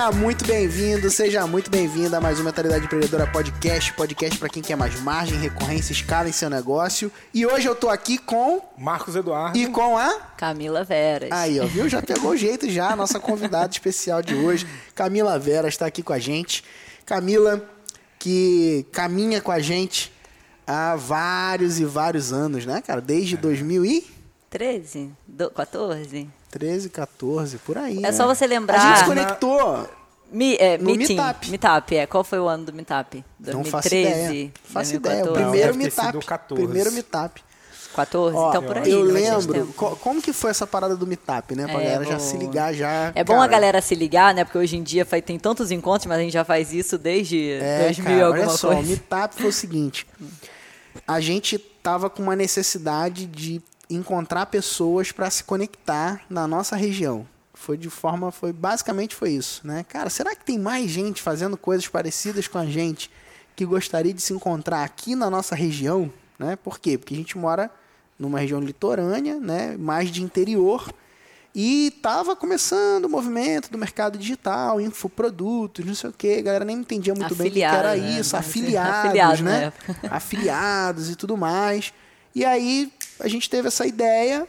Seja muito bem-vindo, seja muito bem-vinda a mais uma Mentalidade Empreendedora Podcast, podcast para quem quer mais margem, recorrência, escala em seu negócio. E hoje eu tô aqui com Marcos Eduardo e com a Camila Veras. Aí, ó, viu? Já pegou o jeito já, a nossa convidada especial de hoje, Camila Veras está aqui com a gente. Camila que caminha com a gente há vários e vários anos, né, cara? Desde 2013, 13? 14? 13, 14, por aí. É né? só você lembrar. A gente se conectou. Mi, é, No meeting, Meetup. Meetup, é. Qual foi o ano do Meetup? 2013? Não faço ideia. Faço ideia. O 2014? primeiro Não, meetup. sido 14. Primeiro meetup. 14? Ó, então por aí. eu lembro. co- como que foi essa parada do meetup, né? Pra É, galera já bom. se ligar já. É bom cara, a galera se ligar, né? Porque hoje em dia faz- tem tantos encontros, mas a gente já faz isso desde É, 2000 cara, alguma olha só, o coisa. meetup foi o seguinte. A gente tava com uma necessidade de encontrar pessoas para se conectar na nossa região. Foi de forma, foi basicamente foi isso, né? Cara, será que tem mais gente fazendo coisas parecidas com a gente que gostaria de se encontrar aqui na nossa região, né? Por quê? Porque a gente mora numa região litorânea, né? Mais de interior. E tava começando o movimento do mercado digital, infoprodutos, não sei o quê. A galera nem entendia muito bem o que era né? isso. Afiliados, afiliado na né? Afiliados e tudo mais. E aí a gente teve essa ideia.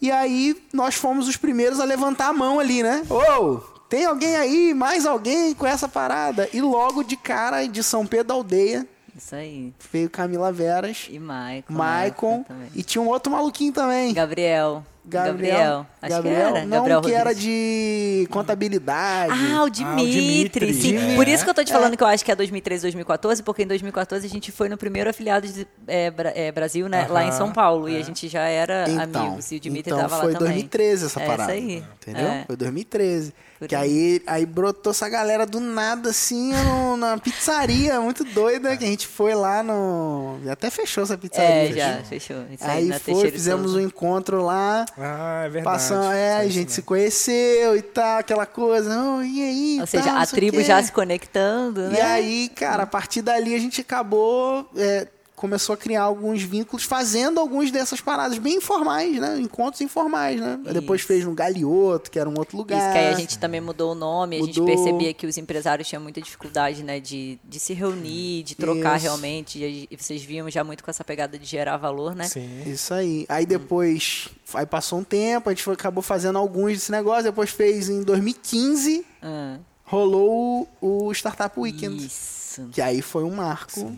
E aí nós fomos os primeiros a levantar a mão ali, né? Ô, tem alguém aí, mais alguém com essa parada? E logo de cara, de São Pedro da Aldeia, Isso aí. veio Camila Veras, E Maicon. na Maicon e tinha um outro maluquinho também. Gabriel. Gabriel. Acho Gabriel? que era. Não, Gabriel que era Rodrigues. de contabilidade. Ah, o Dimitri, Dimitri, sim. é. Por isso que eu tô te falando que eu acho que é 2013, 2014, porque em 2014 a gente foi no primeiro afiliado de é, é, Brasil, né? Lá em São Paulo. E é. a gente já era Então, amigos. E o Dimitri então tava foi lá também. 2013 essa É, parada. Isso aí. Entendeu? É. Foi 2013. Por que aí. aí, brotou essa galera do nada, assim, no- na pizzaria, muito doida, que a gente foi lá no... Até fechou essa pizzaria. É, já, fechou. Isso aí, Aí foi, e fizemos um encontro lá, Ah, é verdade. passamos, é, a gente se mesmo. conheceu e tal, aquela coisa, oh, e aí, Ou seja, tal, a não sei o tribo já se conectando, né? E aí, cara, a partir dali a gente acabou. é, começou a criar alguns vínculos, fazendo alguns dessas paradas bem informais, né? Encontros informais, né? Aí Depois Isso. fez no Galioto, que era um outro lugar. Isso que aí a gente também mudou o nome, a gente Mudou. percebia que os empresários tinham muita dificuldade, né, de, de se reunir, de trocar Isso. realmente, e, vocês viam já muito com essa pegada de gerar valor, né? Sim. Isso aí. Aí depois, aí passou um tempo, a gente foi- acabou fazendo alguns desse negócio, depois fez em 2015, Ah, rolou o, o Startup Weekend. isso. Que aí foi um marco,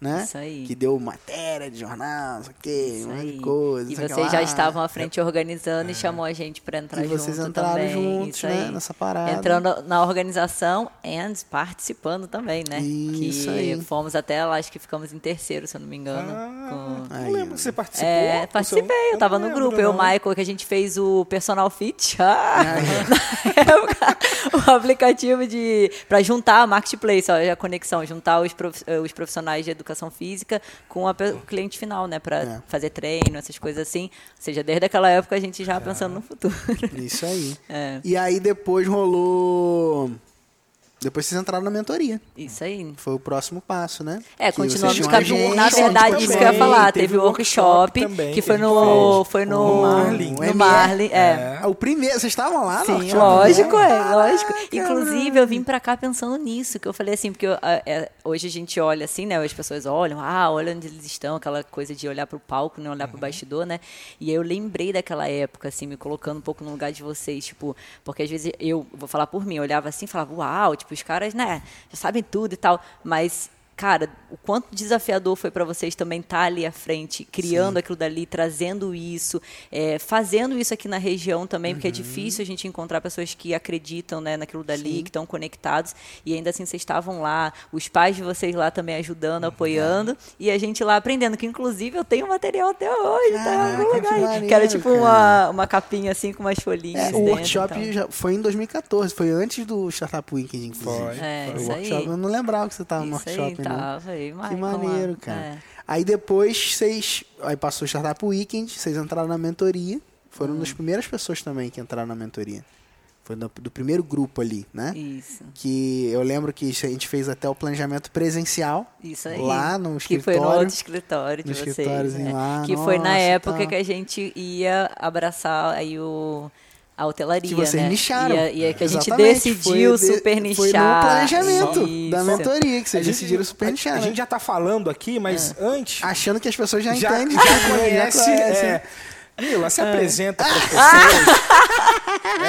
né? Isso aí. Que deu matéria de jornal, não sei o quê, Isso um monte de coisa. E vocês já estavam à frente organizando e chamou a gente para entrar E vocês junto entraram também. juntos, isso né, aí. nessa parada. Entrando na organização e participando também, né? Isso que aí. fomos até lá, acho que ficamos em terceiro, se eu não me engano. Ah, com- não lembro que você participou. É, participei, eu tava não no grupo, eu e o. Michael, que a gente fez o Personal Fit. Ah, na época, o aplicativo de para juntar a marketplace, ó, a conexão, juntar os, prof- eh, os profissionais de educação física com a o cliente final, né, para É. fazer treino, essas coisas assim. Ou seja, desde aquela época a gente já pensando no futuro. Isso aí. É. E aí depois rolou. Depois vocês entraram na mentoria. Isso aí. Foi o próximo passo, né? É, Que continuamos com a agência, Na verdade, também. isso que eu ia falar. Teve Teve o o workshop também que foi gente no. Foi no. No Marlin. No O Marlin, é. Ah, O primeiro, vocês estavam lá, no Sim, workshop, lógico, né? é, lógico. Caraca, Inclusive, eu vim pra cá pensando nisso, que eu falei assim, porque eu, é, hoje a gente olha assim, né? As pessoas olham, ah, olha onde eles estão, aquela coisa de olhar pro palco, não olhar pro bastidor, né? E aí eu lembrei daquela época, assim, me colocando um pouco no lugar de vocês, tipo, porque às vezes eu, vou falar por mim, eu olhava assim e falava, uau, tipo, os caras, né, já sabem tudo e tal, mas cara, o quanto desafiador foi para vocês também estar ali à frente, criando aquilo dali, trazendo isso, é, fazendo isso aqui na região também, porque é difícil a gente encontrar pessoas que acreditam né, naquilo dali, que estão conectados, e ainda assim vocês estavam lá, os pais de vocês lá também ajudando, apoiando, e a gente lá aprendendo, que inclusive eu tenho material até hoje, tá em Caraca, algum que lugar aí, maneiro, que era tipo cara. uma, uma capinha assim com umas folhinhas É, o workshop tal. já foi em 2014, foi antes do Startup Weekend, inclusive. Foi. É, O isso aí. workshop, eu não lembrava que você estava no Isso aí, né? tava aí, Que Michael, maneiro, lá. cara. É. Aí depois vocês. Aí passou o Startup Weekend, vocês entraram na mentoria. Foram uma das Hum. primeiras pessoas também que entraram na mentoria. Foi do, do primeiro grupo ali, né? Isso. Que eu lembro que a gente fez até o planejamento presencial. Isso aí. Lá no Que foi escritório. no outro escritório de No vocês. né? lá, que foi na nossa, época tá. que a gente ia abraçar aí o a hotelaria, Que vocês né? nicharam. E, a- e é que a gente decidiu Foi super nichar. Foi no planejamento da Isso. mentoria que vocês gente- decidiram super nichar. A né? gente já tá falando aqui, mas antes. Achando que as pessoas já, já, entendem. já conhece. conhecem. é, Mila, Ah. se apresenta para as pessoas.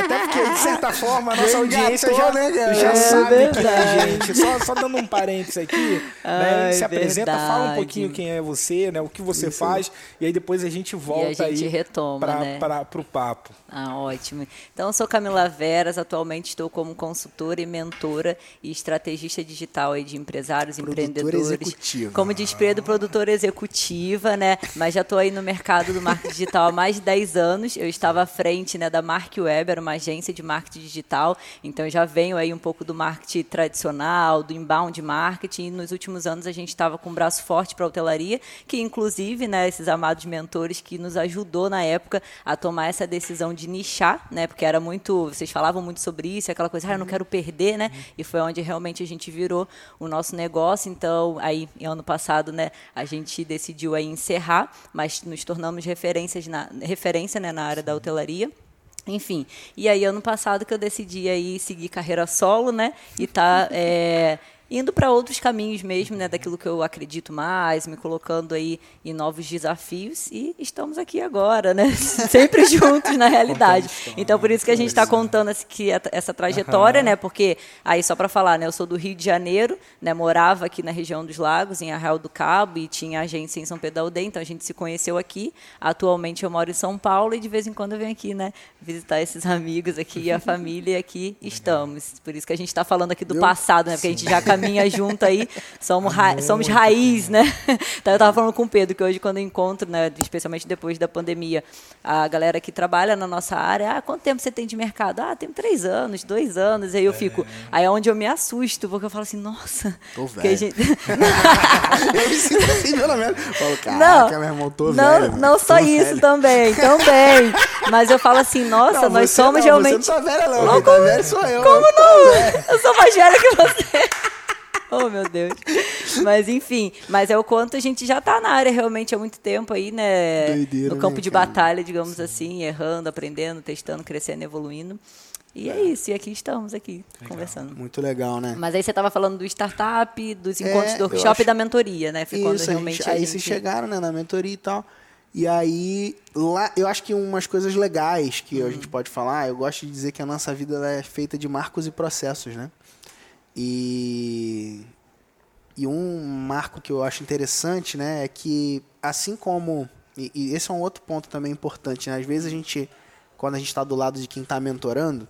Até porque, de certa forma, a nossa Já audiência já, né, já É sabe quem é a verdade. gente. Só, só dando um parênteses aqui, né? Ai, Se apresenta, fala um verdade. pouquinho quem é você, né? O que você faz, e aí depois a gente volta gente aí retoma, pra, né? pra, pro papo. Ah, ótimo. Então, eu sou Camila Veras, atualmente estou como consultora e mentora e estrategista digital aí de empresários, Produtora empreendedores. executiva. Como diz Pedro, produtora executiva, né? Mas já estou aí no mercado do marketing digital mais de 10 anos. Eu estava à frente né, da Mark Web, era uma agência de marketing digital. Então, eu já venho aí um pouco do marketing tradicional, do inbound marketing. E nos últimos anos, a gente estava com um braço forte para a hotelaria, que inclusive, né, esses amados mentores que nos ajudou na época a tomar essa decisão de nichar, né? Porque era muito, vocês falavam muito sobre isso, aquela coisa, ah, eu não quero perder, né? E foi onde realmente a gente virou o nosso negócio. Então, aí, ano passado, né, a gente decidiu aí encerrar, mas nos tornamos referências na, referência né, na área da hotelaria. Enfim, e aí ano passado que eu decidi aí seguir carreira solo, né? E tá é, indo para outros caminhos mesmo, né? Daquilo que eu acredito mais, me colocando aí em novos desafios e estamos aqui agora, né? Sempre juntos na realidade. Então por isso que a gente está contando esse- que essa trajetória, né? Porque aí só para falar, né? Eu sou do Rio de Janeiro, né? Morava aqui na região dos Lagos, em Arraial do Cabo e tinha agência em São Pedro da Aldeia, então a gente se conheceu aqui. Atualmente eu moro em São Paulo e de vez em quando eu venho aqui, né? Visitar esses amigos aqui e a família e aqui estamos. Por isso que a gente está falando aqui do passado, né? Porque a gente já caminha junto aí, somos, ra somos raiz, né? Então eu tava falando com o Pedro que hoje quando eu encontro, né, especialmente depois da pandemia, a galera que trabalha na nossa área, ah, quanto tempo você tem de mercado? Ah, tenho três anos, dois anos. Aí eu fico, aí é onde eu me assusto, porque eu falo assim, nossa, Tô velho. gente Eu me sinto assim, pelo menos. Falo, não, meu irmão, tô não, velho. não só isso velho. também, também. Mas eu falo assim, nossa, Não, nós somos não, realmente. Você não tá velha, não. Quem tá velho sou eu. Como eu não? Eu sou mais velha que você. Oh, meu Deus. Mas, enfim, mas é o quanto a gente já tá na área realmente há muito tempo aí, né? Doideira, no campo né, de cara? batalha, digamos assim, errando, aprendendo, testando, crescendo, evoluindo. E é isso, e aqui estamos aqui, conversando. Muito legal, né? Mas aí você estava falando do startup, dos É, encontros do eu workshop acho- e da mentoria, né? Foi Isso, a realmente gente, aí gente... vocês chegaram, né, na mentoria e tal. E aí, lá, eu acho que umas coisas legais que Uhum. a gente pode falar, eu gosto de dizer que a nossa vida é feita de marcos e processos, né? E, e um marco que eu acho interessante, né, é que assim como, e, e esse é um outro ponto também importante, né? Às vezes a gente, quando a gente está do lado de quem está mentorando,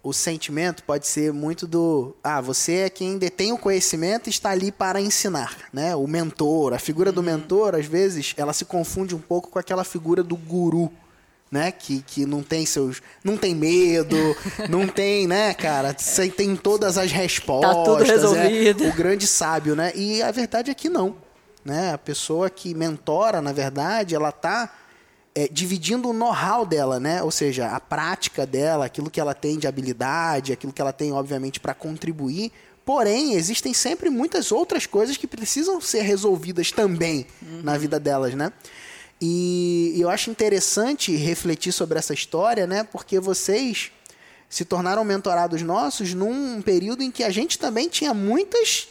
o sentimento pode ser muito do ah você é quem detém o conhecimento e está ali para ensinar né o mentor a figura do mentor às vezes ela se confunde um pouco com aquela figura do guru né que, que não tem seus não tem medo não tem né cara você tem todas as respostas Tá tudo resolvido. é o grande sábio né e a verdade é que não né a pessoa que mentora na verdade ela tá é, dividindo o know-how dela, né? Ou seja, a prática dela, aquilo que ela tem de habilidade, aquilo que ela tem, obviamente, para contribuir. Porém, existem sempre muitas outras coisas que precisam ser resolvidas também na vida delas, né? E eu acho interessante refletir sobre essa história, né? Porque vocês se tornaram mentorados nossos num período em que a gente também tinha muitas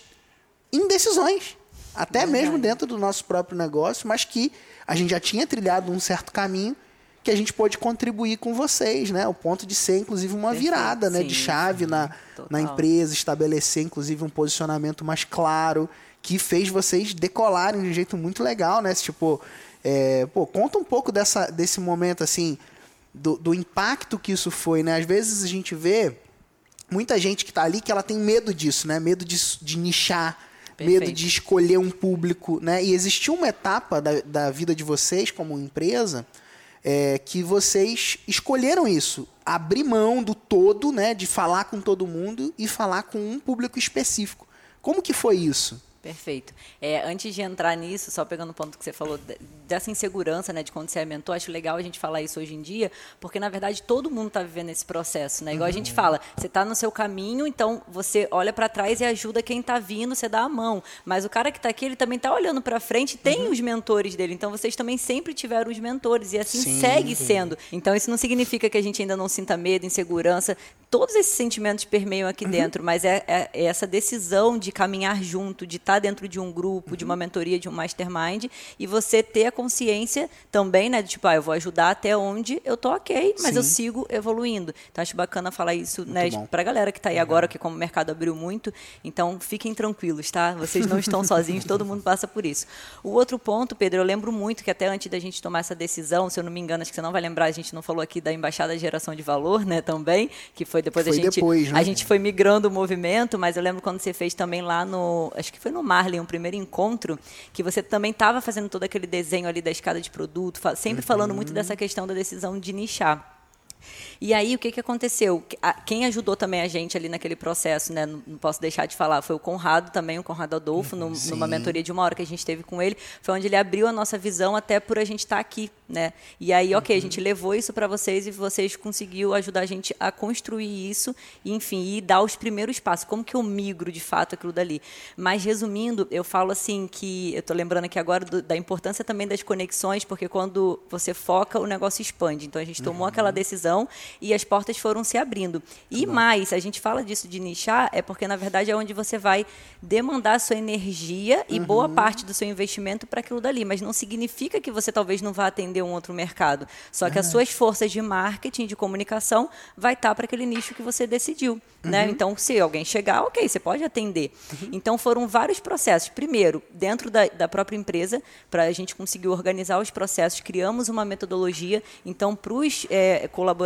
indecisões, até mesmo dentro do nosso próprio negócio, mas que a gente já tinha trilhado um certo caminho que a gente pôde contribuir com vocês, né? O ponto de ser, inclusive, uma Perfeito, virada, né? De sim, chave na, total. na empresa, estabelecer, inclusive, um posicionamento mais claro, que fez vocês decolarem de um jeito muito legal, né? Tipo, é, pô, conta um pouco dessa, desse momento, assim, do, do impacto que isso foi, né? Às vezes a gente vê muita gente que está ali que ela tem medo disso, né? Medo de, de nichar, Perfeito. medo de escolher um público, né? E existiu uma etapa da, da vida de vocês como empresa é, que vocês escolheram isso, abrir mão do todo, né? De falar com todo mundo e falar com um público específico. Como que foi isso? Perfeito. É, antes de entrar nisso, só pegando o ponto que você falou dessa insegurança, né, de quando você é mentor, acho legal a gente falar isso hoje em dia, porque na verdade todo mundo está vivendo esse processo, né? Igual uhum. a gente fala, você está no seu caminho, então você olha para trás e ajuda quem está vindo, você dá a mão. Mas o cara que está aqui, ele também está olhando para frente, tem uhum. os mentores dele. Então vocês também sempre tiveram os mentores e assim sim, segue sendo. Então isso não significa que a gente ainda não sinta medo, insegurança. Todos esses sentimentos permeiam aqui uhum. dentro, mas é, é, é essa decisão de caminhar junto, de estar tá dentro de um grupo, uhum. de uma uhum. mentoria, de um mastermind, e você ter a consciência também, né, de tipo, ah, eu vou ajudar até onde eu tô ok, mas Sim. eu sigo evoluindo. Então acho bacana falar isso, muito né, para a galera que está aí agora, que como o mercado abriu muito, então fiquem tranquilos, tá? Vocês não estão sozinhos, todo mundo passa por isso. O outro ponto, Pedro, eu lembro muito que até antes da gente tomar essa decisão, se eu não me engano, acho que você não vai lembrar, a gente não falou aqui da Embaixada de Geração de Valor, né, também, que foi depois foi a gente depois, né? a gente foi migrando o movimento, mas eu lembro quando você fez também lá no, acho que foi no Marley, um primeiro encontro, que você também estava fazendo todo aquele desenho ali da escada de produto, sempre uhum. falando muito dessa questão da decisão de nichar. E aí, o que, que aconteceu? Quem ajudou também a gente ali naquele processo, né? Não posso deixar de falar, foi o Conrado também, o Conrado Adolfo, no, numa mentoria de uma hora que a gente teve com ele, foi onde ele abriu a nossa visão até por a gente estar tá aqui, né? E aí, ok, a gente levou isso para vocês e vocês conseguiu ajudar a gente a construir isso, e, enfim, e dar os primeiros passos. Como que eu migro, de fato, aquilo dali? Mas, resumindo, eu falo assim que, eu estou lembrando aqui agora do, da importância também das conexões, porque quando você foca, o negócio expande. Então, a gente tomou uhum. aquela decisão e as portas foram se abrindo. E mais, a gente fala disso de nichar, é porque, na verdade, é onde você vai demandar sua energia e uhum. boa parte do seu investimento para aquilo dali. Mas não significa que você talvez não vá atender um outro mercado. Só que as suas forças de marketing, de comunicação, vai estar tá para aquele nicho que você decidiu. Né? Uhum. Né? Então, se alguém chegar, ok, você pode atender. Uhum. Então, foram vários processos. Primeiro, dentro da, da própria empresa, para a gente conseguir organizar os processos, criamos uma metodologia. Então, para os é, colaboradores,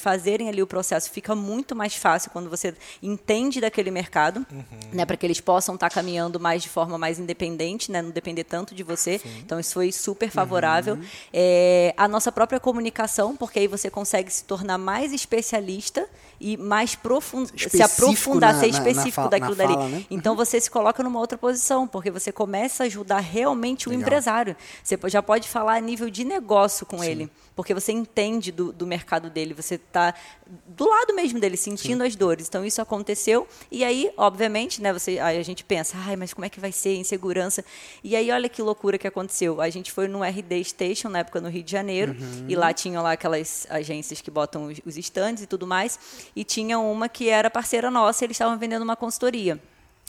fazerem ali o processo, fica muito mais fácil quando você entende daquele mercado, uhum. né, para que eles possam estar tá caminhando mais de forma mais independente, né, não depender tanto de você. Sim. Então isso foi super favorável. Uhum. É, a nossa própria comunicação, porque aí você consegue se tornar mais especialista e mais profundo, se aprofundar, na, ser específico na, na, daquilo dali. Fala, né? Então você se coloca numa outra posição, porque você começa a ajudar realmente o Legal. empresário. Você já pode falar a nível de negócio com Sim. ele porque você entende do, do mercado dele, você está do lado mesmo dele, sentindo Sim. as dores. Então isso aconteceu e aí, obviamente, né, você, aí a gente pensa, ai, mas como é que vai ser insegurança? E aí olha que loucura que aconteceu. A gente foi no RD Station na época no Rio de Janeiro uhum. e lá tinham lá aquelas agências que botam os, os estandes e tudo mais e tinha uma que era parceira nossa, eles estavam vendendo uma consultoria.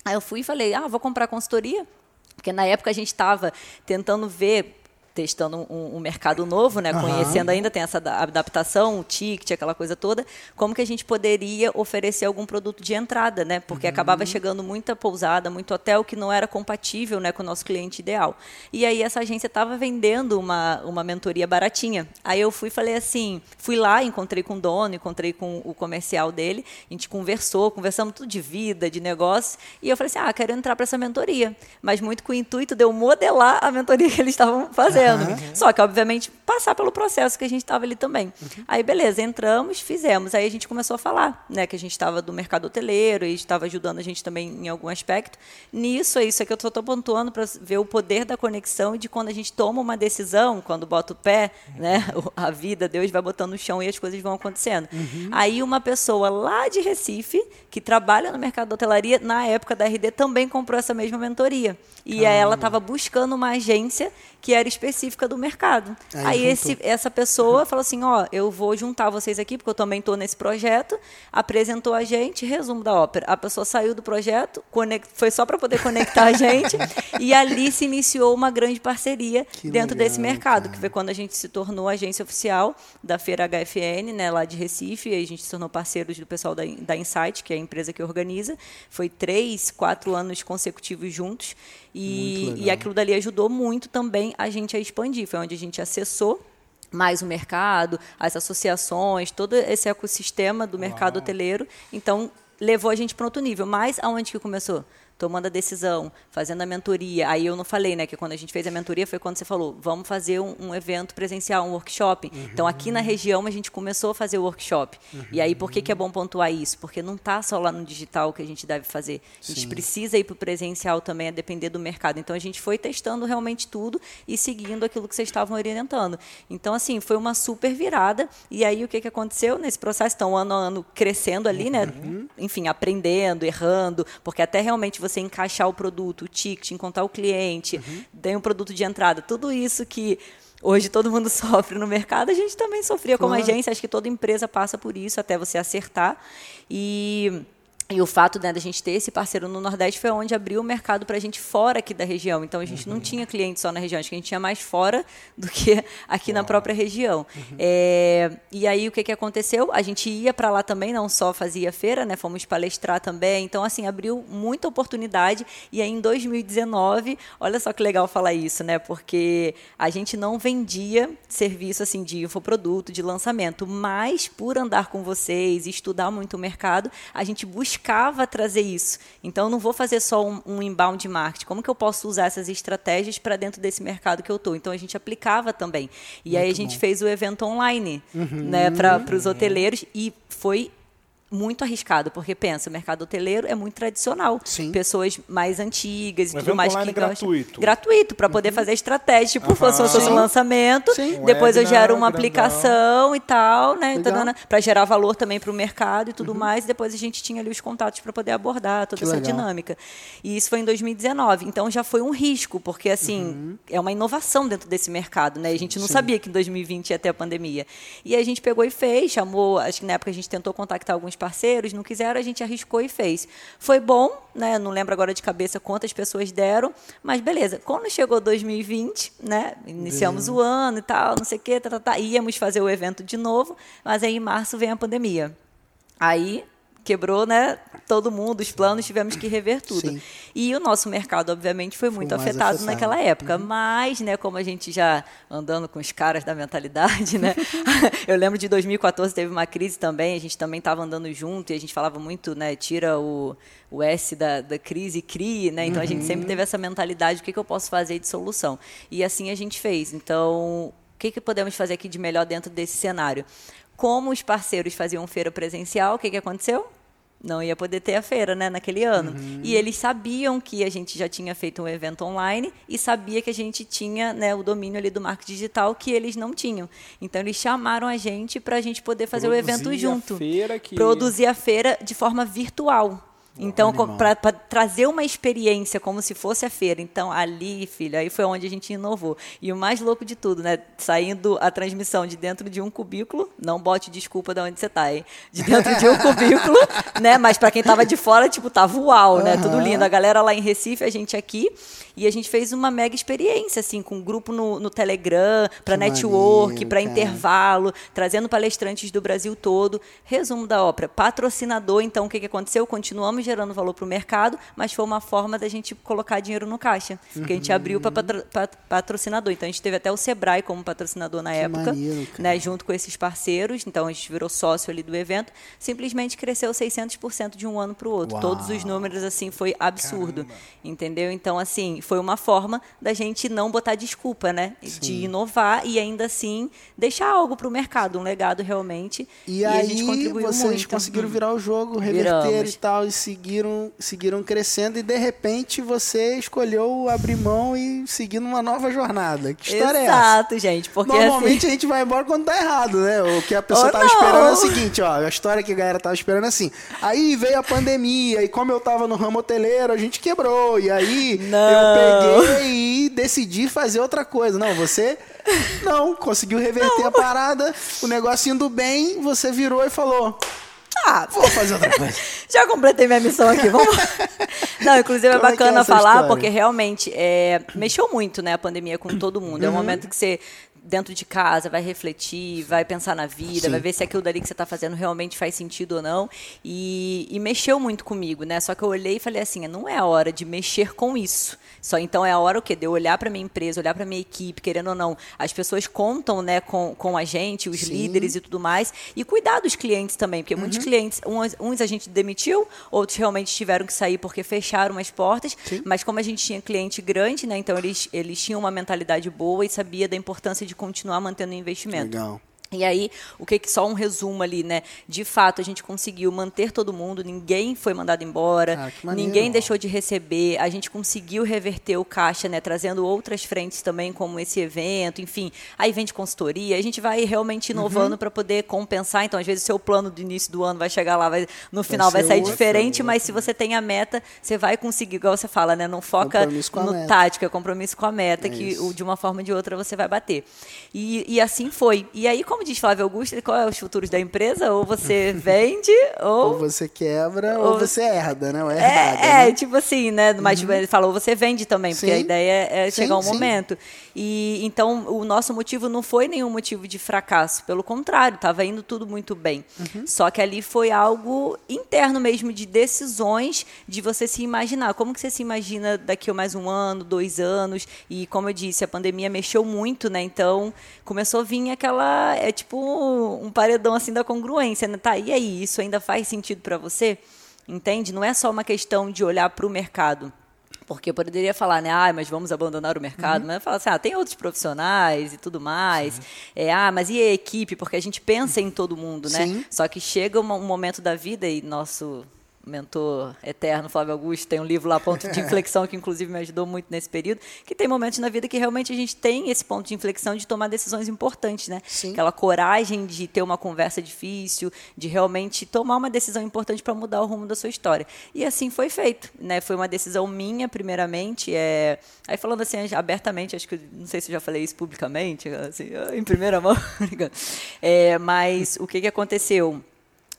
Aí eu fui e falei, ah, vou comprar consultoria porque na época a gente estava tentando ver testando um, um mercado novo, né? Uhum. Conhecendo ainda, tem essa adaptação, o ticket, aquela coisa toda. Como que a gente poderia oferecer algum produto de entrada, né? Porque uhum. acabava chegando muita pousada, muito hotel que não era compatível né, com o nosso cliente ideal. E aí essa agência estava vendendo uma, uma mentoria baratinha. Aí eu fui e falei assim, fui lá, encontrei com o dono, encontrei com o comercial dele, a gente conversou, conversamos tudo de vida, de negócio, e eu falei assim, ah, quero entrar para essa mentoria. Mas muito com o intuito de eu modelar a mentoria que eles estavam fazendo fazendo. Uhum. Só que, obviamente, passar pelo processo que a gente estava ali também. Uhum. Aí, beleza, entramos, fizemos. Aí a gente começou a falar, né? Que a gente estava do mercado hoteleiro e estava ajudando a gente também em algum aspecto. Nisso, é isso aqui eu estou pontuando para ver o poder da conexão e de quando a gente toma uma decisão, quando bota o pé, né? A vida, Deus vai botando no chão e as coisas vão acontecendo. Uhum. Aí uma pessoa lá de Recife, que trabalha no mercado da hotelaria, na época da RD, também comprou essa mesma mentoria. E aí ela estava buscando uma agência que era específica do mercado. Aí, aí esse, essa pessoa falou assim, ó, eu vou juntar vocês aqui, porque eu também estou nesse projeto, apresentou a gente, resumo da ópera. A pessoa saiu do projeto, conect, foi só para poder conectar a gente, e ali se iniciou uma grande parceria que dentro legal, desse mercado, cara. que foi quando a gente se tornou agência oficial da Feira HFN, né, lá de Recife, e a gente se tornou parceiros do pessoal da, da Insight, que é a empresa que organiza. Foi três, quatro anos consecutivos juntos. E, e aquilo dali ajudou muito também a gente a expandir. Foi onde a gente acessou mais o mercado, as associações, todo esse ecossistema do mercado Uau. hoteleiro. Então, levou a gente para outro nível. Mas aonde que começou? Tomando a decisão, fazendo a mentoria. Aí eu não falei, né, que quando a gente fez a mentoria foi quando você falou, vamos fazer um, um evento presencial, um workshop. Uhum. Então aqui na região a gente começou a fazer o workshop. Uhum. E aí por que, que é bom pontuar isso? Porque não está só lá no digital que a gente deve fazer. A gente precisa ir para o presencial também, a depender do mercado. Então a gente foi testando realmente tudo e seguindo aquilo que vocês estavam orientando. Então, assim, foi uma super virada. E aí o que, que aconteceu nesse processo? Estão ano a ano crescendo ali, né? Uhum. Enfim, aprendendo, errando, porque até realmente você encaixar o produto, o ticket, encontrar o cliente, uhum. tem um produto de entrada, tudo isso que hoje todo mundo sofre no mercado, a gente também sofria como agência, acho que toda empresa passa por isso até você acertar. E e o fato né, da gente ter esse parceiro no Nordeste foi onde abriu o mercado para a gente fora aqui da região. Então a gente uhum. não tinha cliente só na região, acho que a gente tinha mais fora do que aqui Uau. na própria região. Uhum. É, e aí o que, que aconteceu? A gente ia para lá também, não só fazia feira, né? Fomos palestrar também. Então, assim, abriu muita oportunidade. E aí em 2019, olha só que legal falar isso, né? Porque a gente não vendia serviço assim de infoproduto, de lançamento, mas por andar com vocês e estudar muito o mercado, a gente buscava buscava trazer isso. Então, eu não vou fazer só um, um inbound marketing. Como que eu posso usar essas estratégias para dentro desse mercado que eu estou? Então, a gente aplicava também. E Muito aí, a gente bom. fez o evento online uhum. né, para os hoteleiros e foi muito arriscado, porque pensa, o mercado hoteleiro é muito tradicional. Sim. Pessoas mais antigas e tudo mais que gratuito. Gratuito, para poder uhum. fazer estratégia. Tipo, uhum. fosse, um lançamento, Sim. depois eu gero uma aplicação e tal, né? Para gerar valor também para o mercado e tudo uhum. mais. E depois a gente tinha ali os contatos para poder abordar toda que essa legal. dinâmica. E isso foi em 2019. Então já foi um risco, porque assim, uhum. é uma inovação dentro desse mercado, né? A gente não Sim. sabia que em 2020 ia ter a pandemia. E a gente pegou e fez, chamou, acho que na época a gente tentou contactar alguns parceiros não quiseram, a gente arriscou e fez. Foi bom, né? Não lembro agora de cabeça quantas pessoas deram, mas beleza. Quando chegou 2020, né? Iniciamos o ano e tal, não sei o quê, tá, tá, tá, íamos fazer o evento de novo, mas aí em março vem a pandemia. Aí quebrou, né? Todo mundo, os planos, tivemos que rever tudo. Sim. E o nosso mercado, obviamente, foi muito foi afetado, afetado, naquela época. Uhum. Mas, né, como a gente já andando com os caras da mentalidade, né? eu lembro de 2014 teve uma crise também, a gente também estava andando junto e a gente falava muito, né? Tira o, o S da, da crise e crie, né? Então uhum. a gente sempre uhum. teve essa mentalidade, o que, que eu posso fazer de solução? E assim a gente fez. Então, o que, que podemos fazer aqui de melhor dentro desse cenário? Como os parceiros faziam feira presencial, o que, que aconteceu? Não ia poder ter a feira, né, naquele ano. Uhum. E eles sabiam que a gente já tinha feito um evento online e sabia que a gente tinha, né, o domínio ali do marketing digital que eles não tinham. Então eles chamaram a gente para a gente poder fazer Produzir o evento junto. A feira que... Produzir a feira de forma virtual. Então, para trazer uma experiência como se fosse a feira. Então, ali, filho, aí foi onde a gente inovou. E o mais louco de tudo, né? Saindo a transmissão de dentro de um cubículo, não bote desculpa de onde você tá, hein? De dentro de um cubículo, né? Mas para quem tava de fora, tipo, tava uau, né? Uhum. Tudo lindo. A galera lá em Recife, a gente aqui. E a gente fez uma mega experiência, assim, com um grupo no, no Telegram, para network, para intervalo, trazendo palestrantes do Brasil todo. Resumo da ópera. Patrocinador, então, o que, que aconteceu? Continuamos gerando valor para o mercado, mas foi uma forma da gente colocar dinheiro no caixa. Porque a gente abriu para patro, patrocinador. Então, a gente teve até o Sebrae como patrocinador na que época, maneiro, né, junto com esses parceiros. Então, a gente virou sócio ali do evento. Simplesmente cresceu 600% de um ano para o outro. Uau. Todos os números, assim, foi absurdo. Caramba. Entendeu? Então, assim, foi uma forma da gente não botar desculpa, né? Sim. De inovar e ainda assim deixar algo para o mercado, um legado realmente. E, e aí a gente contribuiu vocês muito. conseguiram virar o jogo, reverter Viramos. e tal, e seguiram, seguiram crescendo e de repente você escolheu abrir mão e seguir numa nova jornada. Que história Exato, é essa? Exato, gente. Porque Normalmente assim... a gente vai embora quando tá errado, né? O que a pessoa tava esperando é o seguinte, ó, a história que a galera tava esperando é assim. Aí veio a pandemia e como eu tava no ramo hoteleiro, a gente quebrou. E aí Não. eu peguei e decidi fazer outra coisa. Não, você não conseguiu reverter não. a parada, o negócio indo bem, você virou e falou: ah, vou fazer outra coisa. Já completei minha missão aqui, vamos Não, inclusive é Como é é bacana é é falar, história? porque realmente é, mexeu muito, né, a pandemia com todo mundo. Uhum. É um uhum. momento que você dentro de casa, vai refletir, vai pensar na vida, Sim. vai ver se aquilo dali que você está fazendo realmente faz sentido ou não. E, e mexeu muito comigo, né? Só que eu olhei e falei assim, não é a hora de mexer com isso. Só então é a hora o quê? De eu olhar para minha empresa, olhar para minha equipe, querendo ou não. As pessoas contam, né, com, com a gente, os Sim. líderes e tudo mais. E cuidar dos clientes também, porque muitos clientes, uns, uns a gente demitiu, outros realmente tiveram que sair porque fecharam as portas. Sim. Mas como a gente tinha cliente grande, né? Então eles, eles tinham uma mentalidade boa e sabia da importância de continuar mantendo o investimento. Legal. E aí, o que só um resumo ali, né? De fato, a gente conseguiu manter todo mundo, ninguém foi mandado embora, maneiro. ninguém deixou de receber, a gente conseguiu reverter o caixa, né? Trazendo outras frentes também, como esse evento, enfim. Aí vem de consultoria, a gente vai realmente inovando Uhum. para poder compensar. Então, às vezes, o seu plano do início do ano vai chegar lá, vai, no final vai, ser sair outro, diferente, outro. mas se você tem a meta, você vai conseguir, igual você fala, né? Não foca no meta. tático, é compromisso com a meta, É que isso. de uma forma ou de outra você vai bater. E, e assim foi. E aí, como diz Flávio Augusto, qual é os futuros da empresa? Ou você vende, Ou ou. você quebra, ou, ou- você herda, né? Ou é herdada, É, é, né? tipo assim, né? Mas tipo, ele falou, você vende também, porque Sim. a ideia é Sim, chegar um sim. momento. E então o nosso motivo não foi nenhum motivo de fracasso, pelo contrário, estava indo tudo muito bem. Uhum. Só que ali foi algo interno mesmo de decisões, de você se imaginar. Como que você se imagina daqui a mais um ano, dois anos? E como eu disse, a pandemia mexeu muito, né? Então começou a vir aquela é tipo um paredão assim da congruência, né? Tá, e aí, isso ainda faz sentido para você? Entende? Não é só uma questão de olhar para o mercado. Porque eu poderia falar, né, ah, mas vamos abandonar o mercado. Mas eu falo assim, ah, tem outros profissionais e tudo mais. É, ah, mas e a equipe? Porque a gente pensa em todo mundo, né? Sim. Só que chega um momento da vida e nosso mentor eterno, Flávio Augusto, tem um livro lá, Ponto de Inflexão, que inclusive me ajudou muito nesse período, que tem momentos na vida que realmente a gente tem esse ponto de inflexão de tomar decisões importantes, né? Sim. Aquela coragem de ter uma conversa difícil, de realmente tomar uma decisão importante para mudar o rumo da sua história. E assim foi feito, né? Foi uma decisão minha, primeiramente. É... Aí falando assim abertamente, acho que não sei se eu já falei isso publicamente, assim, em primeira mão, é, mas o que, que aconteceu?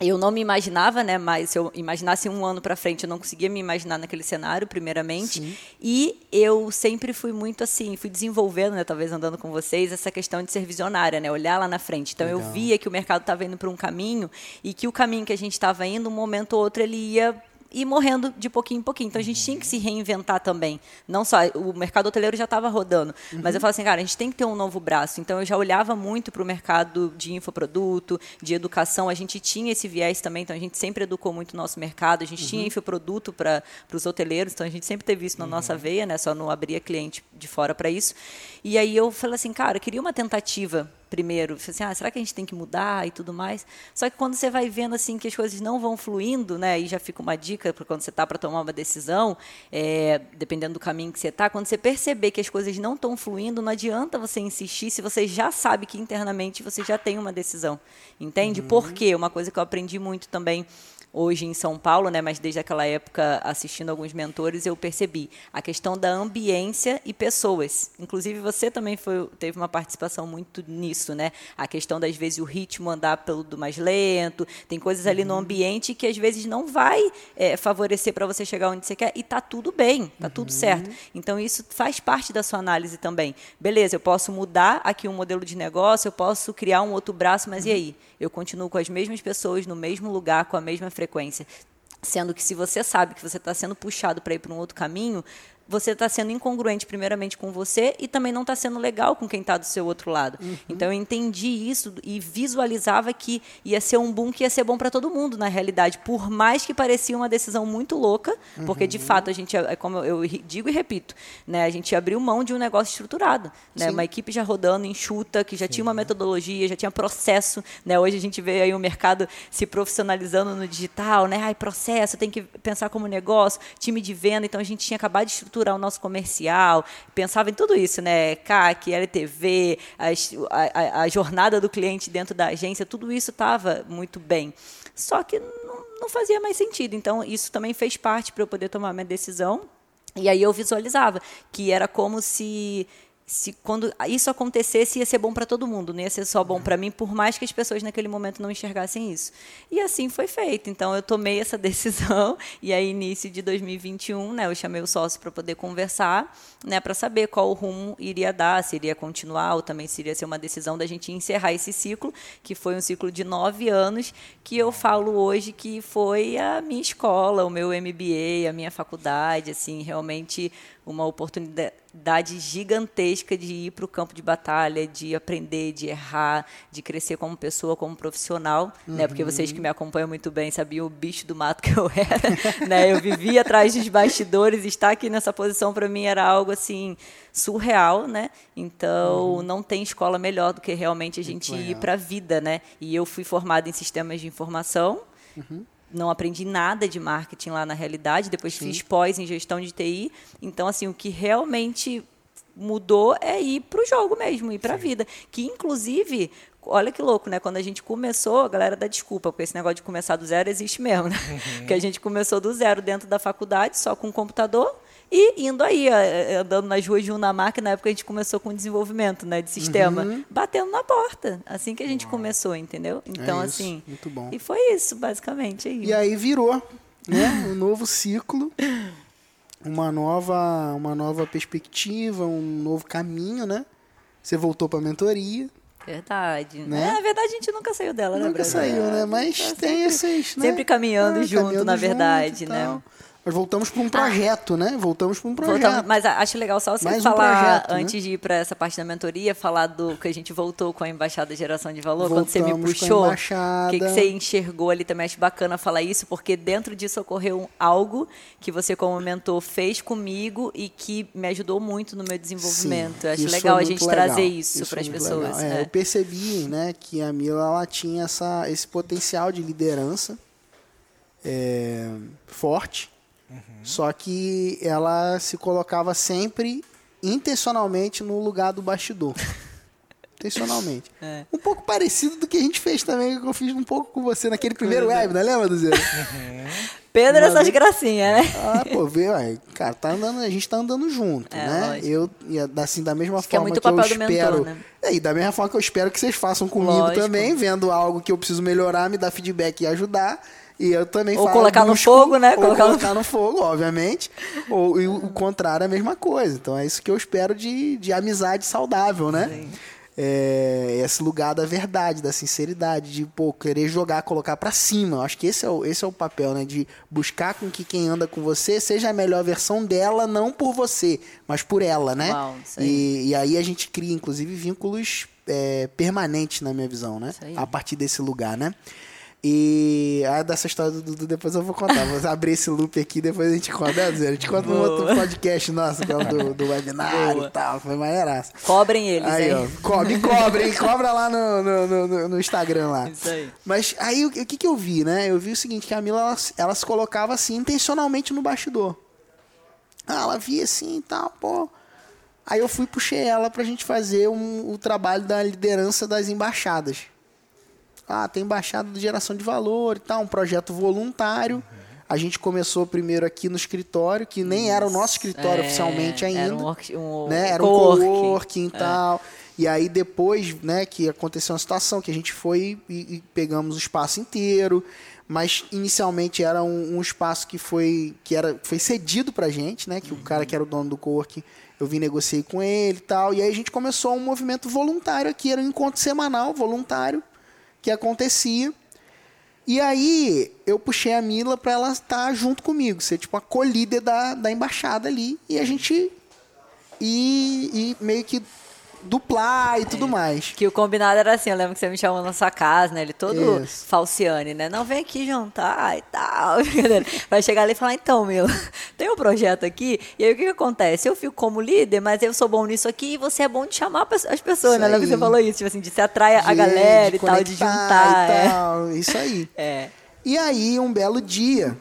Eu não me imaginava, né? Mas se eu imaginasse um ano para frente, eu não conseguia me imaginar naquele cenário, primeiramente. E eu sempre fui muito assim, fui desenvolvendo, né? Talvez andando com vocês, essa questão de ser visionária, né? Olhar lá na frente. Então eu Legal. via que o mercado estava indo para um caminho e que o caminho que a gente estava indo, um momento ou outro, ele ia ir morrendo de pouquinho em pouquinho. Então a gente tinha que se reinventar também. Não só o mercado hoteleiro já estava rodando, mas eu falo assim, cara, a gente tem que ter um novo braço. Então eu já olhava muito para o mercado de infoproduto, de educação. A gente tinha esse viés também, então a gente sempre educou muito o nosso mercado. A gente tinha infoproduto para os hoteleiros, então a gente sempre teve isso na nossa veia, né? Só não abria cliente de fora para isso. E aí eu falei assim, cara, eu queria uma tentativa primeiro, assim, ah, será que a gente tem que mudar e tudo mais? Só que quando você vai vendo assim que as coisas não vão fluindo, né? Aí já fica uma dica para quando você está para tomar uma decisão, é, dependendo do caminho que você está, quando você perceber que as coisas não estão fluindo, não adianta você insistir se você já sabe que internamente você já tem uma decisão, entende? Por quê? Uma coisa que eu aprendi muito também hoje em São Paulo, né, mas desde aquela época assistindo alguns mentores, eu percebi a questão da ambiência e pessoas. Inclusive você também foi, teve uma participação muito nisso, né? A questão das vezes o ritmo andar pelo do mais lento, tem coisas ali no ambiente que às vezes não vai é, favorecer para você chegar onde você quer e tá tudo bem, tá tudo certo. Então isso faz parte da sua análise também. Beleza, eu posso mudar aqui um modelo de negócio, eu posso criar um outro braço, mas e aí? Eu continuo com as mesmas pessoas no mesmo lugar, com a mesma frequência. Sendo que se você sabe que você está sendo puxado para ir para um outro caminho, você está sendo incongruente primeiramente com você e também não está sendo legal com quem está do seu outro lado. Então eu entendi isso e visualizava que ia ser um boom que ia ser bom para todo mundo na realidade, por mais que parecia uma decisão muito louca, porque de fato a gente, é como eu digo e repito, né, a gente abriu mão de um negócio estruturado, né, Sim. uma equipe já rodando enxuta, que já tinha uma metodologia, já tinha processo, né? Hoje a gente vê aí o mercado se profissionalizando no digital, né? Ai, processo, tem que pensar como negócio, time de venda, então a gente tinha acabado de estruturar o nosso comercial, pensava em tudo isso, né? CAC, LTV, a, a- a jornada do cliente dentro da agência, tudo isso estava muito bem. Só que não, não fazia mais sentido. Então, isso também fez parte para eu poder tomar minha decisão. E aí eu visualizava que era como se se quando isso acontecesse ia ser bom para todo mundo, não ia ser só bom para mim, por mais que as pessoas naquele momento não enxergassem isso. E assim foi feito. Então eu tomei essa decisão e aí início de 2021, né, eu chamei o sócio para poder conversar, né, para saber qual o rumo iria dar, se iria continuar ou também se iria ser uma decisão da gente encerrar esse ciclo, que foi um ciclo de nove anos, que eu falo hoje que foi a minha escola, o meu MBA, a minha faculdade, assim, realmente uma oportunidade gigantesca de ir para o campo de batalha, de aprender, de errar, de crescer como pessoa, como profissional, uhum. né? Porque vocês que me acompanham muito bem sabiam o bicho do mato que eu era, né? Eu vivia atrás dos bastidores, estar aqui nessa posição para mim era algo assim surreal, né? Então, uhum. não tem escola melhor do que realmente a gente ir para a vida, né? E eu fui formada em sistemas de informação. Uhum não aprendi nada de marketing lá na realidade, depois Sim. fiz pós em gestão de TI. Então, assim, o que realmente mudou é ir para o jogo mesmo, ir para a vida. Que, inclusive, olha que louco, né? Quando a gente começou, a galera dá desculpa, porque esse negócio de começar do zero existe mesmo, né? Uhum. Porque a gente começou do zero dentro da faculdade, só com um computador e indo aí, andando nas ruas de Unamar, que na época a gente começou com desenvolvimento né, de sistema, uhum. batendo na porta. Assim que a gente Uau. começou, entendeu? Então, é assim. Muito bom. E foi isso, basicamente. Aí. E aí virou, né? um novo ciclo, uma nova, uma nova perspectiva, um novo caminho, né? Você voltou para a mentoria. Verdade. Né? É, na verdade, a gente nunca saiu dela, nunca né? Nunca saiu, né? Mas é, tem sempre, esses. Né? Sempre caminhando ah, junto, caminhando na verdade, junto, né? Nós voltamos para um ah. projeto, ah, né? Voltamos para um projeto. Voltamos, mas acho legal só você Mais falar, um projeto, né? antes né? de ir para essa parte da mentoria, falar do que a gente voltou com a Embaixada Geração de Valor, Voltamos quando você me puxou. O que, que você enxergou ali também? Acho bacana falar isso, porque dentro disso ocorreu algo que você, como mentor, fez comigo e que me ajudou muito no meu desenvolvimento. Sim, acho legal a gente legal. trazer isso, isso para as pessoas. É, é. Eu percebi né, que a Mila ela tinha essa, esse potencial de liderança é, forte Uhum. Só que ela se colocava sempre intencionalmente no lugar do bastidor. intencionalmente. É. Um pouco parecido do que a gente fez também, que eu fiz um pouco com você naquele primeiro web, não lembra, Duzeiro? Uhum. Pedro Mas, essas gracinhas, né? Ah, pô, vê, ué, cara, tá andando, a gente tá andando junto, é, né? Lógico. Eu, e assim, da mesma Acho forma que, é que eu espero. Mentor, né? é, e da mesma forma que eu espero que vocês façam comigo lógico. também, vendo algo que eu preciso melhorar, me dar feedback e ajudar. E eu também ou colocar no fogo, né? Ou colocar, colocar no... fogo, obviamente. ou e o contrário é a mesma coisa. Então é isso que eu espero de, de amizade saudável, né? Sim. É, esse lugar da verdade, da sinceridade, de pô, querer jogar, colocar para cima. Eu acho que esse é, o, esse é o papel, né? De buscar com que quem anda com você seja a melhor versão dela, não por você, mas por ela, né? Uau, e, e, aí a gente cria, inclusive, vínculos é, permanentes, na minha visão, né? A partir desse lugar, né? E a dessa história do Dudu depois eu vou contar. Vou abrir esse loop aqui depois a gente conta. A gente conta no outro podcast nosso, que é o do, do webinar Boa. e tal. Foi maneiraço. Cobrem eles, aí. Ó, cobre, cobrem. Cobra lá no, no, no, no, Instagram lá. Isso aí. Mas aí o, o que, que eu vi, né? Eu vi o seguinte, que a Mila, ela, ela se colocava assim, intencionalmente no bastidor. Ah, ela via assim e tal, pô... Aí eu fui puxei ela pra gente fazer um, o trabalho da liderança das embaixadas. Ah, tem embaixada de geração de valor e tal, um projeto voluntário. Uhum. A gente começou primeiro aqui no escritório, que nem Isso. era o nosso escritório é, oficialmente ainda. Era um, work, um, né? era um coworking e é. tal. E aí depois, né, que aconteceu uma situação que a gente foi e, e pegamos o espaço inteiro, mas inicialmente era um, um, espaço que foi que era foi cedido pra gente, né, que uhum. o cara que era o dono do coworking, eu vim negociei com ele e tal, e aí a gente começou um movimento voluntário aqui, era um encontro semanal voluntário que acontecia. E aí eu puxei a Mila para ela estar junto comigo, ser tipo a co-líder da, da embaixada ali. E a gente ir, ir meio que duplar e tudo é. mais. Que o combinado era assim, eu lembro que você me chamou na sua casa, né? Ele todo Isso. falciane, né? Não vem aqui jantar e tal. Vai chegar ali e falar, então, meu, tem um projeto aqui, e aí o que, que, acontece? Eu fico como líder, mas eu sou bom nisso aqui e você é bom de chamar as pessoas, isso né? Lembra que você falou isso, tipo assim, de se atrai a galera e tal, de juntar. E é. tal, isso aí. É. E aí, um belo dia,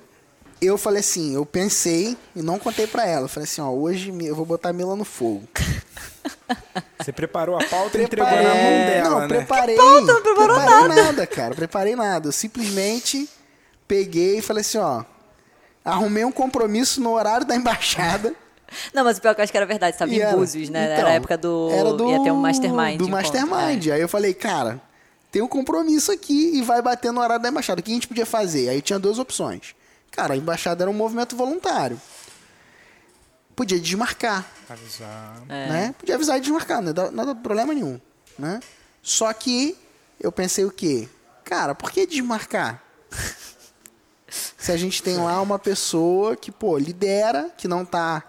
eu falei assim, eu pensei e não contei para ela. Eu falei assim, ó, hoje eu vou botar a Mila no fogo. Você preparou a pauta e entregou na mão dela, não, né? Preparei, que pauta? Não preparou preparei nada. nada, cara. Preparei nada. Eu simplesmente peguei e falei assim, ó. Arrumei um compromisso no horário da embaixada. Não, mas o pior que eu acho que era verdade, estava E em era. Búzios, né? Então, era a época do. Era do Ia ter um Mastermind. Do. Mastermind. Aí eu falei, cara, tem um compromisso aqui e vai bater no horário da embaixada. O que a gente podia fazer? Aí tinha duas opções. Cara, a embaixada era um movimento voluntário. Podia desmarcar, Avisar. É. né? Podia avisar e desmarcar, não dá, não dá problema nenhum, né? Só que eu pensei o quê? Cara, por que desmarcar? Se a gente tem lá uma pessoa que, pô, lidera, que não tá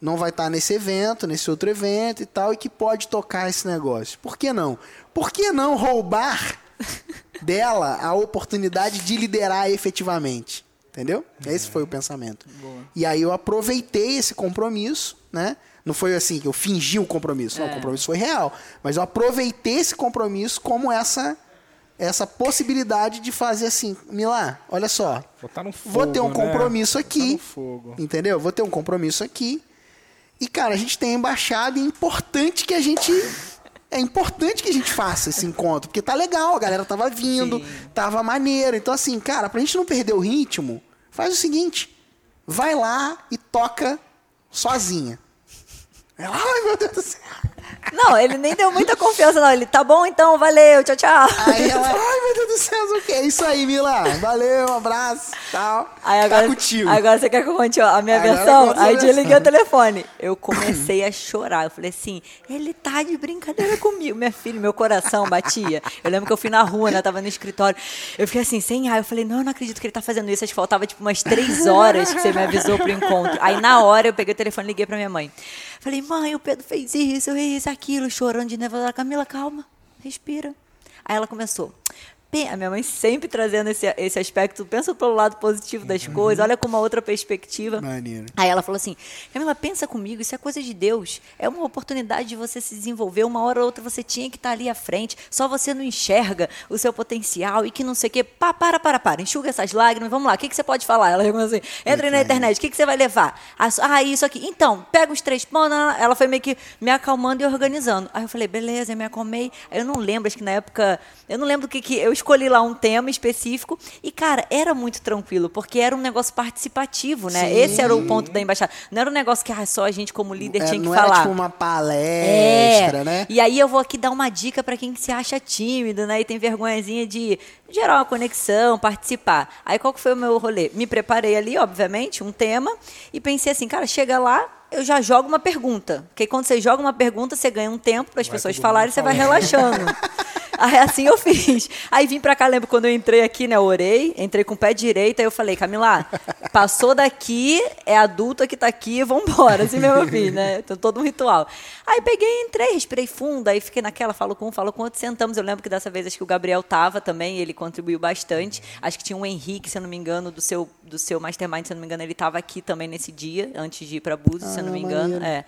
não vai estar nesse evento, nesse outro evento e tal, e que pode tocar esse negócio. Por que não? Por que não roubar dela a oportunidade de liderar efetivamente? Entendeu? Esse foi o pensamento. E aí eu aproveitei esse compromisso, né? Não foi assim que eu fingi o compromisso, não, o compromisso foi real. Mas eu aproveitei esse compromisso como essa essa possibilidade de fazer assim, Milá, olha só, fogo, vou ter um né? compromisso Botar aqui, no fogo. entendeu? Vou ter um compromisso aqui. E cara, a gente tem a embaixada e é importante que a gente é importante que a gente faça esse encontro, porque tá legal, a galera tava vindo, Sim. tava maneiro. Então assim, cara, pra gente não perder o ritmo, faz o seguinte, vai lá e toca sozinha. Ela, ai meu Deus do céu. Não, ele nem deu muita confiança, não. Ele, tá bom então, valeu, tchau, tchau. Aí ela, ai meu Deus do céu, o que é isso aí, Mila? Valeu, um abraço, tal. Aí agora, tá contigo. agora você quer que eu conte a minha Agora versão? Aí eu liguei o telefone. Eu comecei a chorar. Eu falei assim, ele tá de brincadeira comigo. Minha filha, meu coração batia. Eu lembro que eu fui na rua, né? Tava no escritório. Eu fiquei assim, sem ar. Eu falei, não, eu não acredito que ele tá fazendo isso. Acho que faltava tipo umas três horas que você me avisou pro encontro. Aí na hora eu peguei o telefone e liguei pra minha mãe. Falei, mãe, o Pedro fez isso, fez isso, aquilo, chorando de nervoso. Camila, calma, respira. Aí ela começou. A minha mãe sempre trazendo esse, esse aspecto, pensa pelo lado positivo das coisas, olha com uma outra perspectiva. Maneiro. Aí ela falou assim: Camila, pensa comigo, isso é coisa de Deus. É uma oportunidade de você se desenvolver. Uma hora ou outra você tinha que estar ali à frente. Só você não enxerga o seu potencial e que não sei o quê. Pá, para, para, para. Enxuga essas lágrimas. Vamos lá, o que, que você pode falar? Ela falou assim: entra na internet, o que, que você vai levar? Ah, Ah, isso aqui. Então, pega os três pontos. Ela foi meio que me acalmando e organizando. Aí eu falei: beleza, eu me acalmei. Aí eu não lembro, acho que na época. Eu não lembro o que, que. Eu escolhi lá um tema específico. E, cara, era muito tranquilo, porque era um negócio participativo, né? Sim. Esse era o ponto da embaixada. Não era um negócio que ah, só a gente, como líder, É, tinha que não falar. era tipo uma palestra, É. né? E aí eu vou aqui dar uma dica para quem se acha tímido, né? E tem vergonhazinha de gerar uma conexão, participar. Aí qual que foi o meu rolê? Me preparei ali, obviamente, um tema, e pensei assim, cara, chega lá, eu já jogo uma pergunta. Porque quando você joga uma pergunta, você ganha um tempo para as pessoas falarem e você vai relaxando. Aí assim eu fiz. Aí vim pra cá, lembro quando eu entrei aqui, né? Eu orei, entrei com o pé direito, aí eu falei, Camila, passou daqui, é adulta que tá aqui, vambora, assim mesmo eu fiz, né? Então, todo um ritual. Aí peguei, entrei, respirei fundo, aí fiquei naquela, falo com um, falo com outro, sentamos. Eu lembro que dessa vez acho que o Gabriel tava também, ele contribuiu bastante. Acho que tinha um Henrique, se eu não me engano, do seu, do seu Mastermind, se eu não me engano, ele tava aqui também nesse dia, antes de ir pra Búzios, se eu não Ah, me engano. maneiro. É.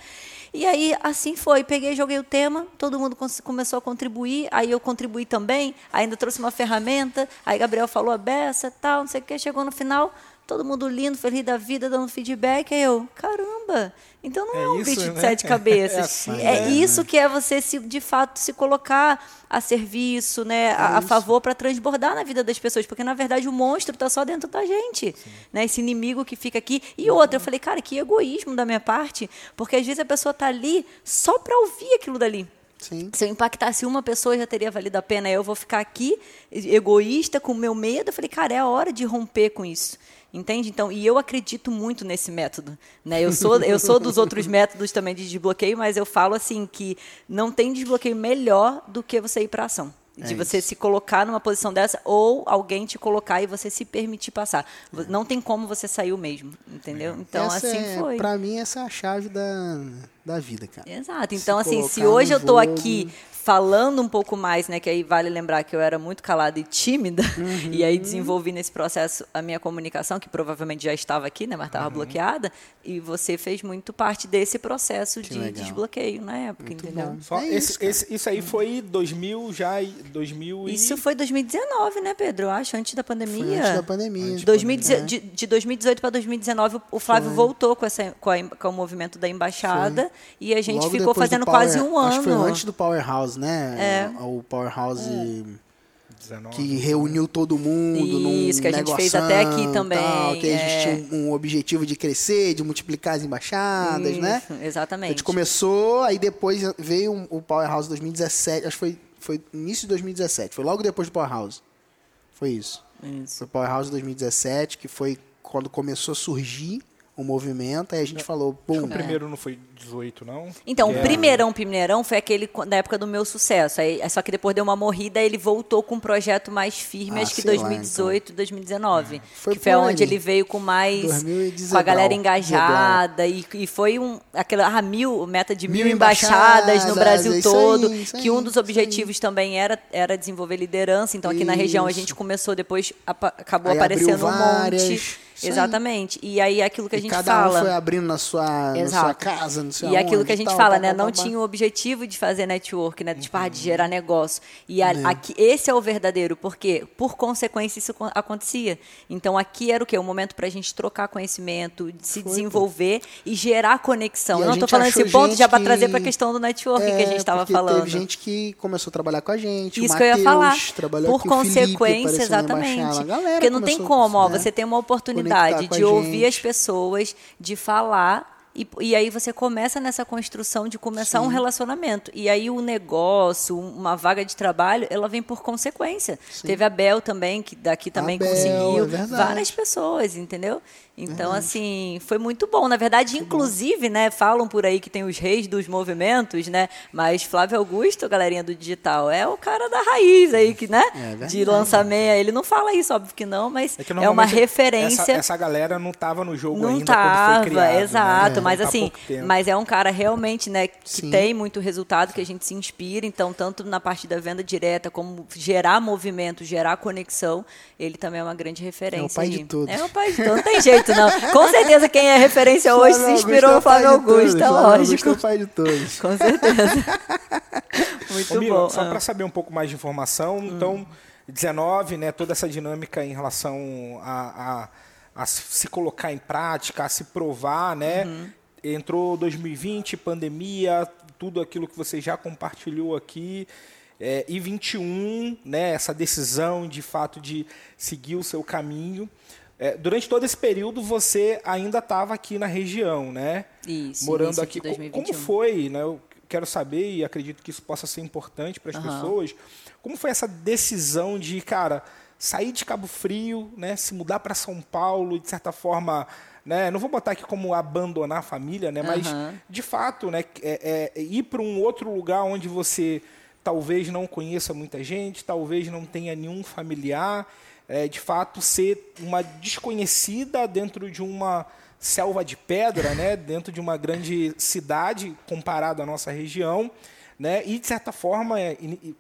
E aí, assim foi. Peguei, joguei o tema, todo mundo começou a contribuir, aí eu contribuí também, ainda trouxe uma ferramenta, aí Gabriel falou a beça, tal, não sei o que, chegou no final, todo mundo lindo, feliz da vida, dando feedback, aí eu, caramba, então não é, É um isso, bicho de né? sete É cabeças. assim, É, né? isso que é você, se, de fato, se colocar a serviço, né, a, a favor para transbordar na vida das pessoas, porque na verdade o monstro está só dentro da gente, né, esse inimigo que fica aqui. E outra, eu falei, cara, que egoísmo da minha parte, porque às vezes a pessoa tá ali só para ouvir aquilo dali. Sim. Se eu impactasse uma pessoa, já teria valido a pena. Eu vou ficar aqui, egoísta, com o meu medo. Eu falei, cara, é a hora de romper com isso. Entende? Então, e eu acredito muito nesse método. Né? Eu, sou, eu sou dos outros métodos também de desbloqueio, mas eu falo assim que não tem desbloqueio melhor do que você ir para ação. De É você isso. se colocar numa posição dessa ou alguém te colocar e você se permitir passar. Não tem como você sair o mesmo, entendeu? Então, Essa assim é, foi. Pra mim, essa é a chave da, da vida, cara. Exato. Então, Se assim, se hoje eu tô jogo. aqui falando um pouco mais, né, que aí vale lembrar que eu era muito calada e tímida, Uhum. e aí desenvolvi nesse processo a minha comunicação, que provavelmente já estava aqui, né, mas estava Uhum. bloqueada, e você fez muito parte desse processo de legal. desbloqueio na época, entendeu? bom. Só É esse, isso, cara. esse- isso aí foi 2000 já, e- 2000 e... Isso foi 2019, né, Pedro? Eu acho, antes da pandemia. Foi antes da pandemia. 2010 né? de, de 2018 para 2019, o- Flávio voltou com, essa, com, a com o movimento da embaixada e a gente Logo ficou fazendo Power- quase um ano. Acho que foi antes do Powerhouse, né? É. O Powerhouse 19. que reuniu todo mundo num Isso, que a gente fez até aqui também, tal, que a gente é. tinha um, um objetivo de crescer, de multiplicar as embaixadas, né? Isso, A Exatamente. gente começou, aí depois veio um- o Powerhouse 2017, acho que foi, foi início de 2017, foi logo depois do Powerhouse. Foi isso. Isso. Foi Powerhouse 2017, que foi quando começou a surgir o movimento, aí a gente falou, pum, o primeiro não foi 18, não? Então, o é- primeirão, primeirão foi aquele da época do meu sucesso. Aí, só que depois deu uma morrida, ele voltou com um projeto mais firme, Ah, acho que sei lá, 2018, 2019. Foi que foi onde ele veio com mais. 2019, com a galera engajada. E, e foi um. Aquela ah, mil, meta de mil, Mil embaixadas no embaixadas, Brasil é isso todo. aí, isso que aí, um dos isso objetivos também era, era desenvolver liderança. Então, aqui na região a Isso. gente começou, depois acabou aparecendo um várias, monte. Isso aí. Exatamente. E aí aquilo que a e gente cada fala. um foi abrindo na sua, na sua casa, não sei E aquilo que a gente tal, fala, pá, né? pá, Não tinha o objetivo de fazer network, né? Tipo, ah, de gerar negócio. E a- aqui, esse é o verdadeiro, porque, por consequência, isso co- acontecia. Então, aqui era o quê? O momento pra gente trocar conhecimento, de se Foi, pô. desenvolver e gerar conexão. E a Eu não gente falando esse ponto já gente trazer que- pra questão do network que a É, gente estava falando. Teve gente que começou a trabalhar com a gente. Isso o que eu ia falar. Por consequência, exatamente. a galera Porque não tem como, ó, né, você tem uma oportunidade de ouvir as pessoas, de falar. E, e aí você começa nessa construção de começar um relacionamento. E aí o negócio, uma vaga de trabalho, ela vem por consequência. Teve a Bel também, que daqui também Bel, conseguiu. é várias pessoas, entendeu? Então, assim, foi muito bom. Na verdade, inclusive, né, falam por aí que tem os reis dos movimentos, né? Mas Flávio Augusto, galerinha do digital, é o cara da raiz aí, que, né? É de lançamento. Ele não fala isso, óbvio que não, mas que é, uma referência. Essa, essa galera não tava no jogo Não ainda tava, quando foi criado. né? exato, mas Há assim, mas é um cara realmente, né, que Sim. tem muito resultado, que a gente se inspira, então tanto na parte da venda direta, como gerar movimento, gerar conexão, ele também é uma grande referência. pai aí. de todos. É o pai de todos, não tem jeito não. Com certeza quem é referência hoje se Flávio inspirou no Augusto é Flávio Augusto, é Flávio Augusto lógico. é o pai de todos. Com certeza. Muito Ô, Mila, bom. Só Ah. para saber um pouco mais de informação, então, 19, né, toda essa dinâmica em relação a, a, a se colocar em prática, a se provar, né? Uhum. Entrou 2020, pandemia, tudo aquilo que você já compartilhou aqui. É, e 21, né, essa decisão de fato de seguir o seu caminho. É, durante todo esse período você ainda estava aqui na região, né? Isso, morando aqui. de Co- Como 2021. foi, né? Eu quero saber e acredito que isso possa ser importante para as Aham. pessoas. Como foi essa decisão de, cara, sair de Cabo Frio, né, se mudar para São Paulo e de certa forma, né, não vou botar aqui como abandonar a família, né, mas Aham. de fato, né, é, é, ir para um outro lugar onde você talvez não conheça muita gente, talvez não tenha nenhum familiar, é, de fato ser uma desconhecida dentro de uma selva de pedra, né, dentro de uma grande cidade comparado à nossa região, né, e de certa forma é, e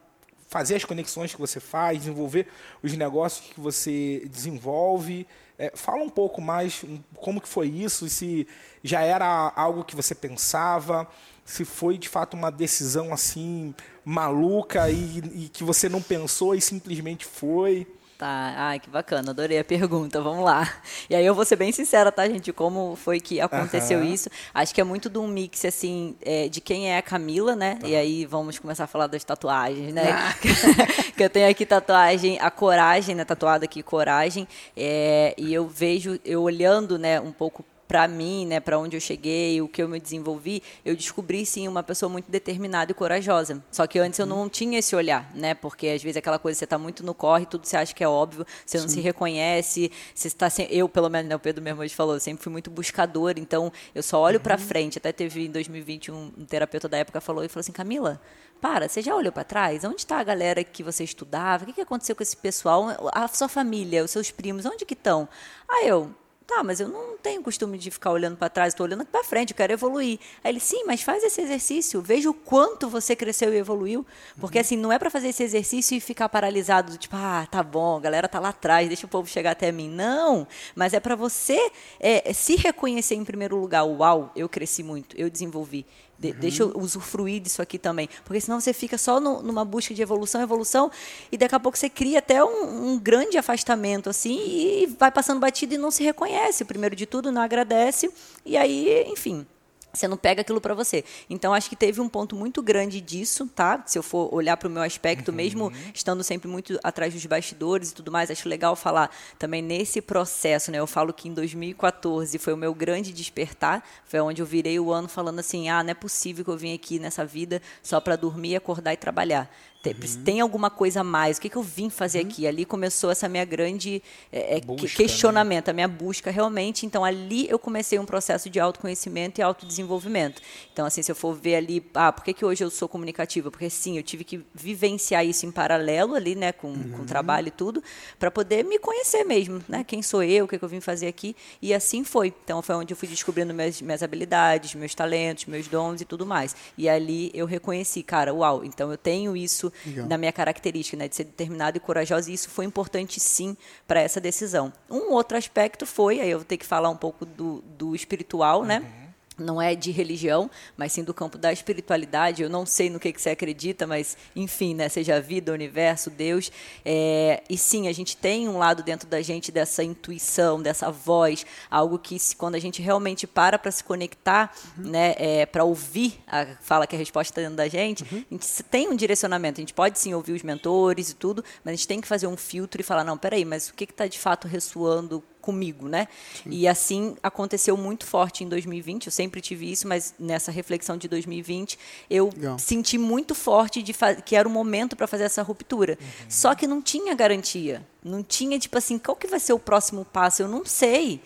fazer as conexões que você faz, desenvolver os negócios que você desenvolve. É, fala um pouco mais como que foi isso, se já era algo que você pensava, se foi de fato uma decisão assim maluca e, e que você não pensou e simplesmente foi. Tá, ai, que bacana, adorei a pergunta, vamos lá. E aí eu vou ser bem sincera, tá, gente, como foi que aconteceu Aham. isso. Acho que é muito de um mix, assim, é, de quem é a Camila, né? E aí vamos começar a falar das tatuagens, né? que eu tenho aqui tatuagem, a coragem, né? Tatuada aqui, coragem. É, e eu vejo, eu olhando, né, um pouco para mim, né, para onde eu cheguei, o que eu me desenvolvi, eu descobri sim uma pessoa muito determinada e corajosa. Só que antes eu não tinha esse olhar, né? Porque às vezes aquela coisa você tá muito no corre, tudo você acha que é óbvio, você não se reconhece, você está sem... eu pelo menos, né, o Pedro mesmo hoje falou, eu sempre fui muito buscador, então eu só olho para frente. Até teve em 2021 um, um terapeuta da época falou e falou assim: "Camila, para, você já olhou para trás? Onde está a galera que você estudava? O que, que aconteceu com esse pessoal? A sua família, os seus primos, onde que estão?" Aí eu, Tá, mas eu não tenho costume de ficar olhando para trás, estou olhando para frente, eu quero evoluir. Aí ele, sim, mas faz esse exercício, veja o quanto você cresceu e evoluiu. Porque assim, não é para fazer esse exercício e ficar paralisado, do tipo, ah, tá bom, a galera tá lá atrás, deixa o povo chegar até mim. Não, mas é para você é, se reconhecer em primeiro lugar, uau, eu cresci muito, eu desenvolvi. De- Deixa eu usufruir disso aqui também. Porque senão você fica só no- numa busca de evolução, evolução, e daqui a pouco você cria até um, um grande afastamento, assim, e vai passando batido e não se reconhece. Primeiro de tudo, não agradece, e aí, enfim. Você não pega aquilo para você. Então acho que teve um ponto muito grande disso, tá? Se eu for olhar para o meu aspecto, uhum. mesmo estando sempre muito atrás dos bastidores e tudo mais, acho legal falar também nesse processo, né? Eu falo que em 2014 foi o meu grande despertar, foi onde eu virei o ano falando assim: "Ah, não é possível que eu vim aqui nessa vida só para dormir, acordar e trabalhar". Tem, uhum. tem, alguma coisa a mais? O que, que eu vim fazer uhum. aqui? Ali começou essa minha grande é, é busca, questionamento, né? a minha busca realmente. Então, ali eu comecei um processo de autoconhecimento e autodesenvolvimento. Então, assim, se eu for ver ali, ah, por que, que hoje eu sou comunicativa? Porque, sim, eu tive que vivenciar isso em paralelo ali, né, com, uhum. com trabalho e tudo, para poder me conhecer mesmo, né? Quem sou eu, o que, que eu vim fazer aqui. E assim foi. Então, foi onde eu fui descobrindo minhas, minhas habilidades, meus talentos, meus dons e tudo mais. E ali eu reconheci, cara, uau, então eu tenho isso Legal. na minha característica, né, de ser determinada e corajosa, e isso foi importante sim para essa decisão. Um outro aspecto foi, aí eu vou ter que falar um pouco do, do espiritual, né? uhum. Não é de religião, mas sim do campo da espiritualidade. Eu não sei no que, que você acredita, mas enfim, né? Seja a vida, o universo, Deus. É, e sim, a gente tem um lado dentro da gente dessa intuição, dessa voz, algo que se, quando a gente realmente para para se conectar, uhum. né? É, para ouvir a fala que a resposta está dentro da gente, uhum. a gente tem um direcionamento. A gente pode sim ouvir os mentores e tudo, mas a gente tem que fazer um filtro e falar, não, peraí, mas o que está de fato ressoando comigo, né? Sim. E assim aconteceu muito forte em 2020. Eu sempre tive isso, mas nessa reflexão de 2020 eu Legal. senti muito forte de que era o momento para fazer essa ruptura. Uhum. Só que não tinha garantia, não tinha tipo assim, qual que vai ser o próximo passo? Eu não sei.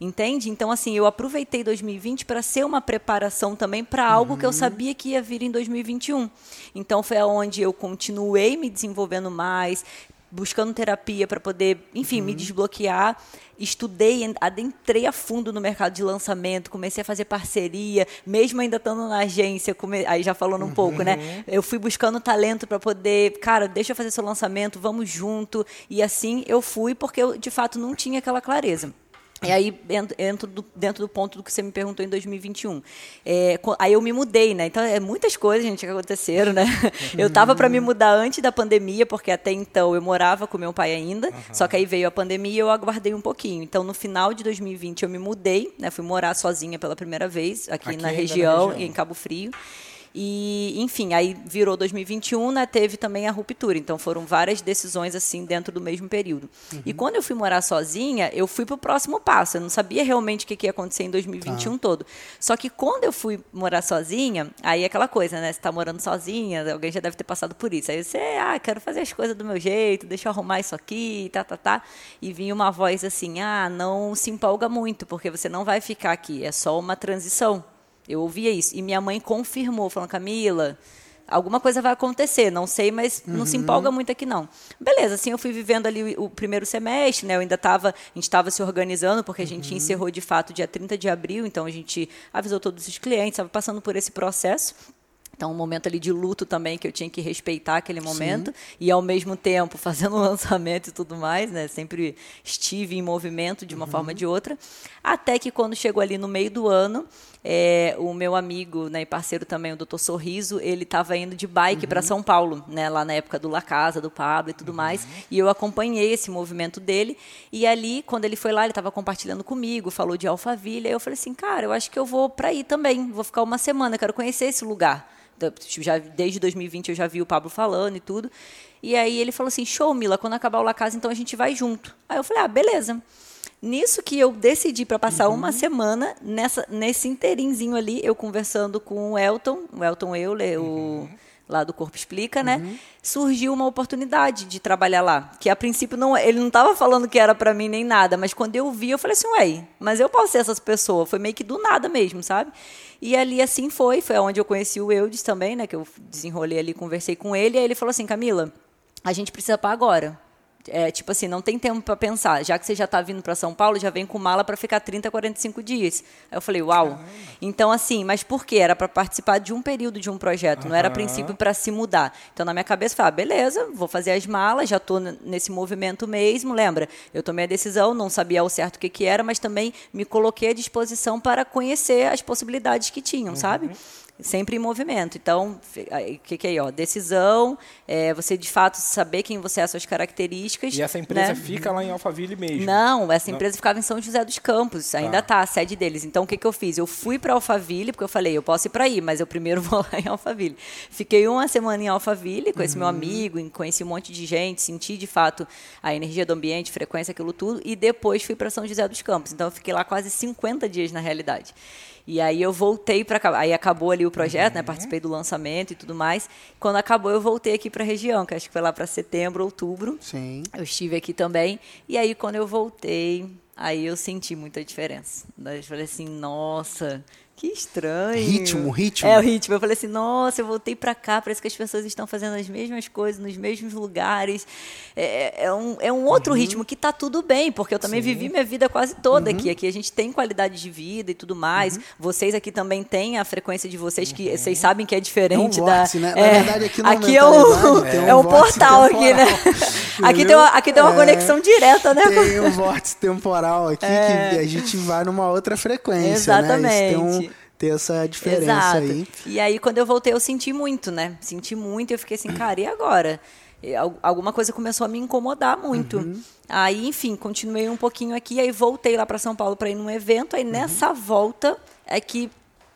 Entende? Então, assim, eu aproveitei 2020 para ser uma preparação também para algo uhum. que eu uhum. sabia que ia vir em 2021. Então, foi onde eu continuei me desenvolvendo mais, buscando terapia para poder, enfim, uhum. me desbloquear. Estudei, adentrei a fundo no mercado de lançamento, comecei a fazer parceria, mesmo ainda estando na agência, come... aí já falando um uhum. pouco, né? Uhum. Eu fui buscando talento para poder, cara, deixa eu fazer seu lançamento, vamos junto. E assim eu fui, porque eu de fato não tinha aquela clareza. E aí entro do, dentro do ponto do que você me perguntou em 2021. É, aí eu me mudei, né? Então é muitas coisas, gente, que aconteceram, né? Eu tava para me mudar antes da pandemia, porque até então eu morava com meu pai ainda. Uhum. Só que aí veio a pandemia e eu aguardei um pouquinho. Então no final de 2020 eu me mudei, né? Fui morar sozinha pela primeira vez aqui, aqui na, região, na região, em Cabo Frio. E, enfim, aí virou 2021, né, teve também a ruptura. Então foram várias decisões assim dentro do mesmo período. Uhum. E quando eu fui morar sozinha, eu fui para o próximo passo. Eu não sabia realmente o que, que ia acontecer em 2021 ah. todo. Só que quando eu fui morar sozinha, aí é aquela coisa, né? Você está morando sozinha, alguém já deve ter passado por isso. Aí você, ah, quero fazer as coisas do meu jeito, deixa eu arrumar isso aqui, tá, tá, tá. E vinha uma voz assim, ah, não se empolga muito, porque você não vai ficar aqui, é só uma transição. Eu ouvia isso. E minha mãe confirmou, falando, Camila, alguma coisa vai acontecer, não sei, mas uhum. não se uhum. empolga muito aqui não. Beleza, assim eu fui vivendo ali o, o primeiro semestre, né? Eu ainda estava, a gente estava se organizando porque a gente uhum. encerrou de fato dia 30 de abril, então a gente avisou todos os clientes, estava passando por esse processo. Então, um momento ali de luto também, que eu tinha que respeitar aquele momento. Sim. E, ao mesmo tempo, fazendo o lançamento e tudo mais, né? Sempre estive em movimento de uma uhum. forma ou de outra. Até que, quando chegou ali no meio do ano, é, o meu amigo né, e parceiro também, o doutor Sorriso, ele estava indo de bike uhum. para São Paulo, né, lá na época do La Casa, do Pablo e tudo uhum. mais. E eu acompanhei esse movimento dele. E ali, quando ele foi lá, ele estava compartilhando comigo, falou de Alphaville. Aí eu falei assim, cara, eu acho que eu vou para aí também. Vou ficar uma semana, quero conhecer esse lugar. Já, desde 2020 eu já vi o Pablo falando e tudo. E aí ele falou assim: show, Mila, quando acabar o La Casa, então a gente vai junto. Aí eu falei: ah, beleza. Nisso que eu decidi para passar uhum. uma semana, nessa, nesse inteirinho ali, eu conversando com o Elton, o Elton Euler, uhum. o lá do Corpo Explica, né? Uhum. Surgiu uma oportunidade de trabalhar lá, que a princípio não, ele não estava falando que era para mim nem nada, mas quando eu vi, eu falei assim, ué, mas eu posso ser essas pessoas, foi meio que do nada mesmo, sabe? E ali assim foi, foi onde eu conheci o Eudes também, né? Que eu desenrolei ali, conversei com ele, e aí ele falou assim, Camila, a gente precisa para agora. É, tipo assim, não tem tempo para pensar. Já que você já está vindo para São Paulo, já vem com mala para ficar 30, 45 dias. Aí eu falei, uau. Caramba. Então, assim, mas por quê? Era para participar de um período de um projeto, uhum. não era a princípio para se mudar. Então, na minha cabeça, eu falei, ah, beleza, vou fazer as malas, já estou nesse movimento mesmo. Lembra? Eu tomei a decisão, não sabia ao certo o que, que era, mas também me coloquei à disposição para conhecer as possibilidades que tinham, uhum. sabe? Sempre em movimento. Então, o que, que é aí, ó? Decisão, é, você de fato saber quem você é, suas características. E essa empresa né? fica lá em Alphaville mesmo? Não, essa empresa ficava em São José dos Campos, ainda tá, a sede deles. Então, o que, que eu fiz? Eu fui para Alphaville, porque eu falei, eu posso ir para aí, mas eu primeiro vou lá em Alphaville. Fiquei uma semana em Alphaville com esse meu amigo, conheci um monte de gente, senti de fato a energia do ambiente, frequência, aquilo tudo, e depois fui para São José dos Campos. Então, eu fiquei lá quase 50 dias na realidade. E aí eu voltei para aí acabou ali o projeto, né? Participei do lançamento e tudo mais. Quando acabou eu voltei aqui para a região, que acho que foi lá para setembro, outubro. Sim. Eu estive aqui também. E aí quando eu voltei, aí eu senti muita diferença. Eu falei assim, nossa, que estranho. Ritmo, ritmo. É, o ritmo. Eu falei assim, nossa, eu voltei para cá, parece que as pessoas estão fazendo as mesmas coisas, nos mesmos lugares. É, é um, é um outro Uhum. ritmo que tá tudo bem, porque eu também vivi minha vida quase toda aqui. Aqui a gente tem qualidade de vida e tudo mais. Uhum. Vocês aqui também têm a frequência de vocês, que vocês sabem que é diferente É um da... vórtice, né? Na verdade, aqui é um, um é um vórtice portal aqui, né? temporal. aqui, tem uma, aqui tem uma É. conexão direta, né? Tem um vórtice temporal aqui que a gente vai numa outra frequência, né? Tem essa diferença Exato. aí. E aí, quando eu voltei, eu senti muito, né? Senti muito e eu fiquei assim, cara, e agora? Al- Alguma coisa começou a me incomodar muito. Uhum. Aí, enfim, continuei um pouquinho aqui, aí voltei lá para São Paulo para ir num evento. Uhum. Aí nessa volta é que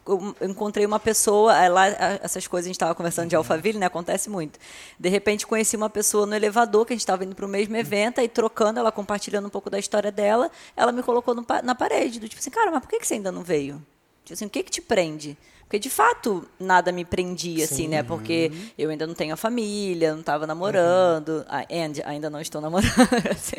eu encontrei uma pessoa, aí lá essas coisas a gente estava conversando Uhum. de Alphaville, né? Acontece muito. De repente conheci uma pessoa no elevador que a gente estava indo para o mesmo evento, aí trocando, ela compartilhando um pouco da história dela, ela me colocou no na parede, do tipo assim, cara, mas por que, que você ainda não veio? Tipo assim, o que que te prende? Porque de fato nada me prendia, assim, né? Porque eu ainda não tenho a família, não estava namorando, ah, and ainda não estou namorando. assim.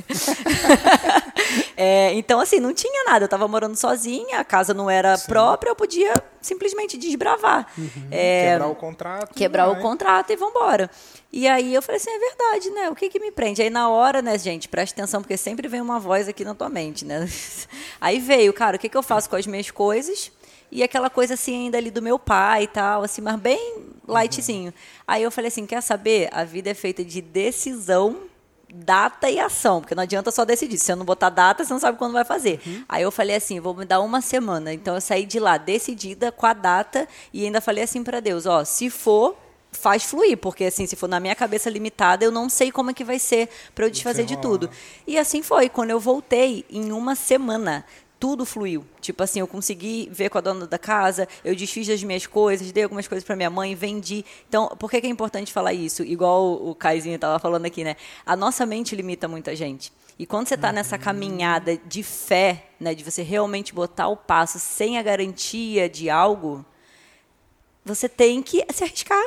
É, então, assim, não tinha nada. Eu estava morando sozinha, a casa não era própria, eu podia simplesmente desbravar. É, Quebrar o contrato. quebrar o contrato e vambora. E aí eu falei assim, é verdade, né? O que que me prende? Aí na hora, né, gente, presta atenção, porque sempre vem uma voz aqui na tua mente, né? Aí veio, cara, o que que eu faço com as minhas coisas? E aquela coisa assim ainda ali do meu pai e tal, assim, mas bem lightzinho. Aí eu falei assim, quer saber? A vida é feita de decisão data e ação, porque não adianta só decidir. Se eu não botar data, você não sabe quando vai fazer. Aí eu falei assim, vou me dar uma semana. Então eu saí de lá decidida com a data e ainda falei assim para Deus, ó, se for faz fluir, porque assim, se for na minha cabeça limitada, eu não sei como é que vai ser para eu desfazer de tudo. E assim foi, quando eu voltei em uma semana, tudo fluiu. Tipo assim, eu consegui ver com a dona da casa, eu desfiz das minhas coisas, dei algumas coisas para minha mãe, vendi. Então, por que, é importante falar isso? Igual o Caizinho estava falando aqui, né? A nossa mente limita muita gente. E quando você está nessa caminhada de fé, né, de você realmente botar o passo sem a garantia de algo, você tem que se arriscar.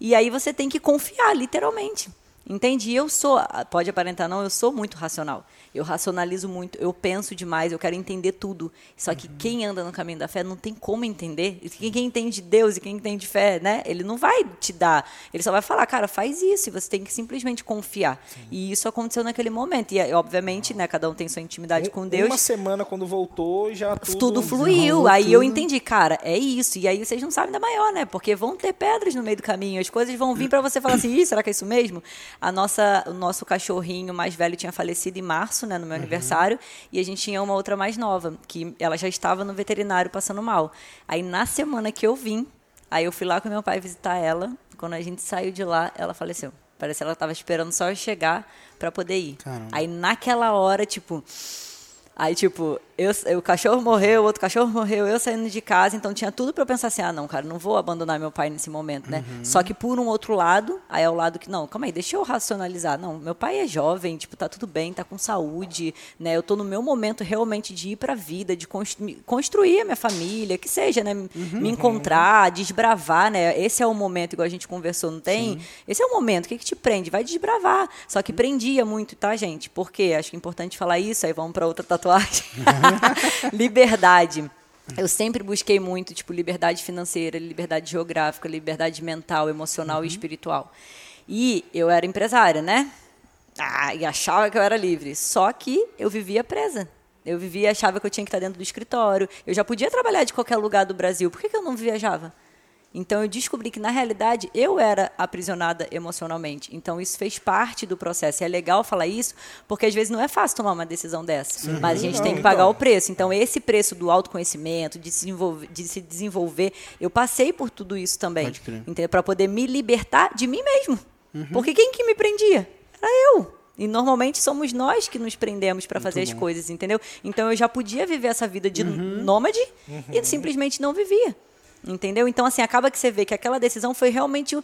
E aí você tem que confiar, literalmente. Entendi? Eu sou, pode aparentar não, eu sou muito racional. Eu racionalizo muito, eu penso demais, eu quero entender tudo. Só que quem anda no caminho da fé não tem como entender. Quem, entende de Deus e quem entende de fé, né? Ele não vai te dar. Ele só vai falar, cara, faz isso. E você tem que simplesmente confiar. E isso aconteceu naquele momento. E, obviamente, né, cada um tem sua intimidade com Deus Uma semana quando voltou, já tudo... tudo fluiu. Aí eu entendi, cara, é isso. E aí vocês não sabem da maior, né? Porque vão ter pedras no meio do caminho. As coisas vão vir para você falar assim, Ih, será que é isso mesmo? A nossa, o nosso cachorrinho mais velho tinha falecido em março, né, no meu aniversário, e a gente tinha uma outra mais nova, que ela já estava no veterinário passando mal. Aí na semana que eu vim, aí eu fui lá com meu pai visitar ela. Quando a gente saiu de lá, ela faleceu. Parece que ela estava esperando só eu chegar para poder ir. Caramba. Aí naquela hora, tipo, Aí, tipo, eu, o cachorro morreu, o outro cachorro morreu, eu saindo de casa, então tinha tudo para eu pensar assim: ah, não, cara, não vou abandonar meu pai nesse momento, né? Só que por um outro lado, aí é o lado que, não, calma aí, deixa eu racionalizar. Não, meu pai é jovem, tipo, tá tudo bem, tá com saúde, né? Eu tô no meu momento realmente de ir pra vida, de constru- construir a minha família, que seja, né? Me encontrar, desbravar, né? Esse é o momento, igual a gente conversou, não tem? Esse é o momento, o que, que te prende? Vai desbravar. Só que prendia muito, tá, gente? Por quê? Acho que é importante falar isso, aí vamos para outra tatuagem. liberdade. Eu sempre busquei muito, tipo, liberdade financeira, liberdade geográfica, liberdade mental, emocional e espiritual. E eu era empresária, né? Ah, e achava que eu era livre. Só que eu vivia presa. Eu vivia, achava que eu tinha que estar dentro do escritório. Eu já podia trabalhar de qualquer lugar do Brasil. Por que, que eu não viajava? Então eu descobri que na realidade eu era aprisionada emocionalmente. Então isso fez parte do processo. E é legal falar isso, porque às vezes não é fácil tomar uma decisão dessa, mas a gente Não, tem que pagar então. o preço. Então esse preço do autoconhecimento, de se desenvolver, de se desenvolver, eu passei por tudo isso também, Pode crer. entendeu? Para poder me libertar de mim mesmo. Uhum. Porque quem que me prendia? Era eu. E normalmente somos nós que nos prendemos para fazer as coisas, entendeu? Então eu já podia viver essa vida de Uhum. nômade e simplesmente não vivia. Entendeu? Então, assim, acaba que você vê que aquela decisão foi realmente.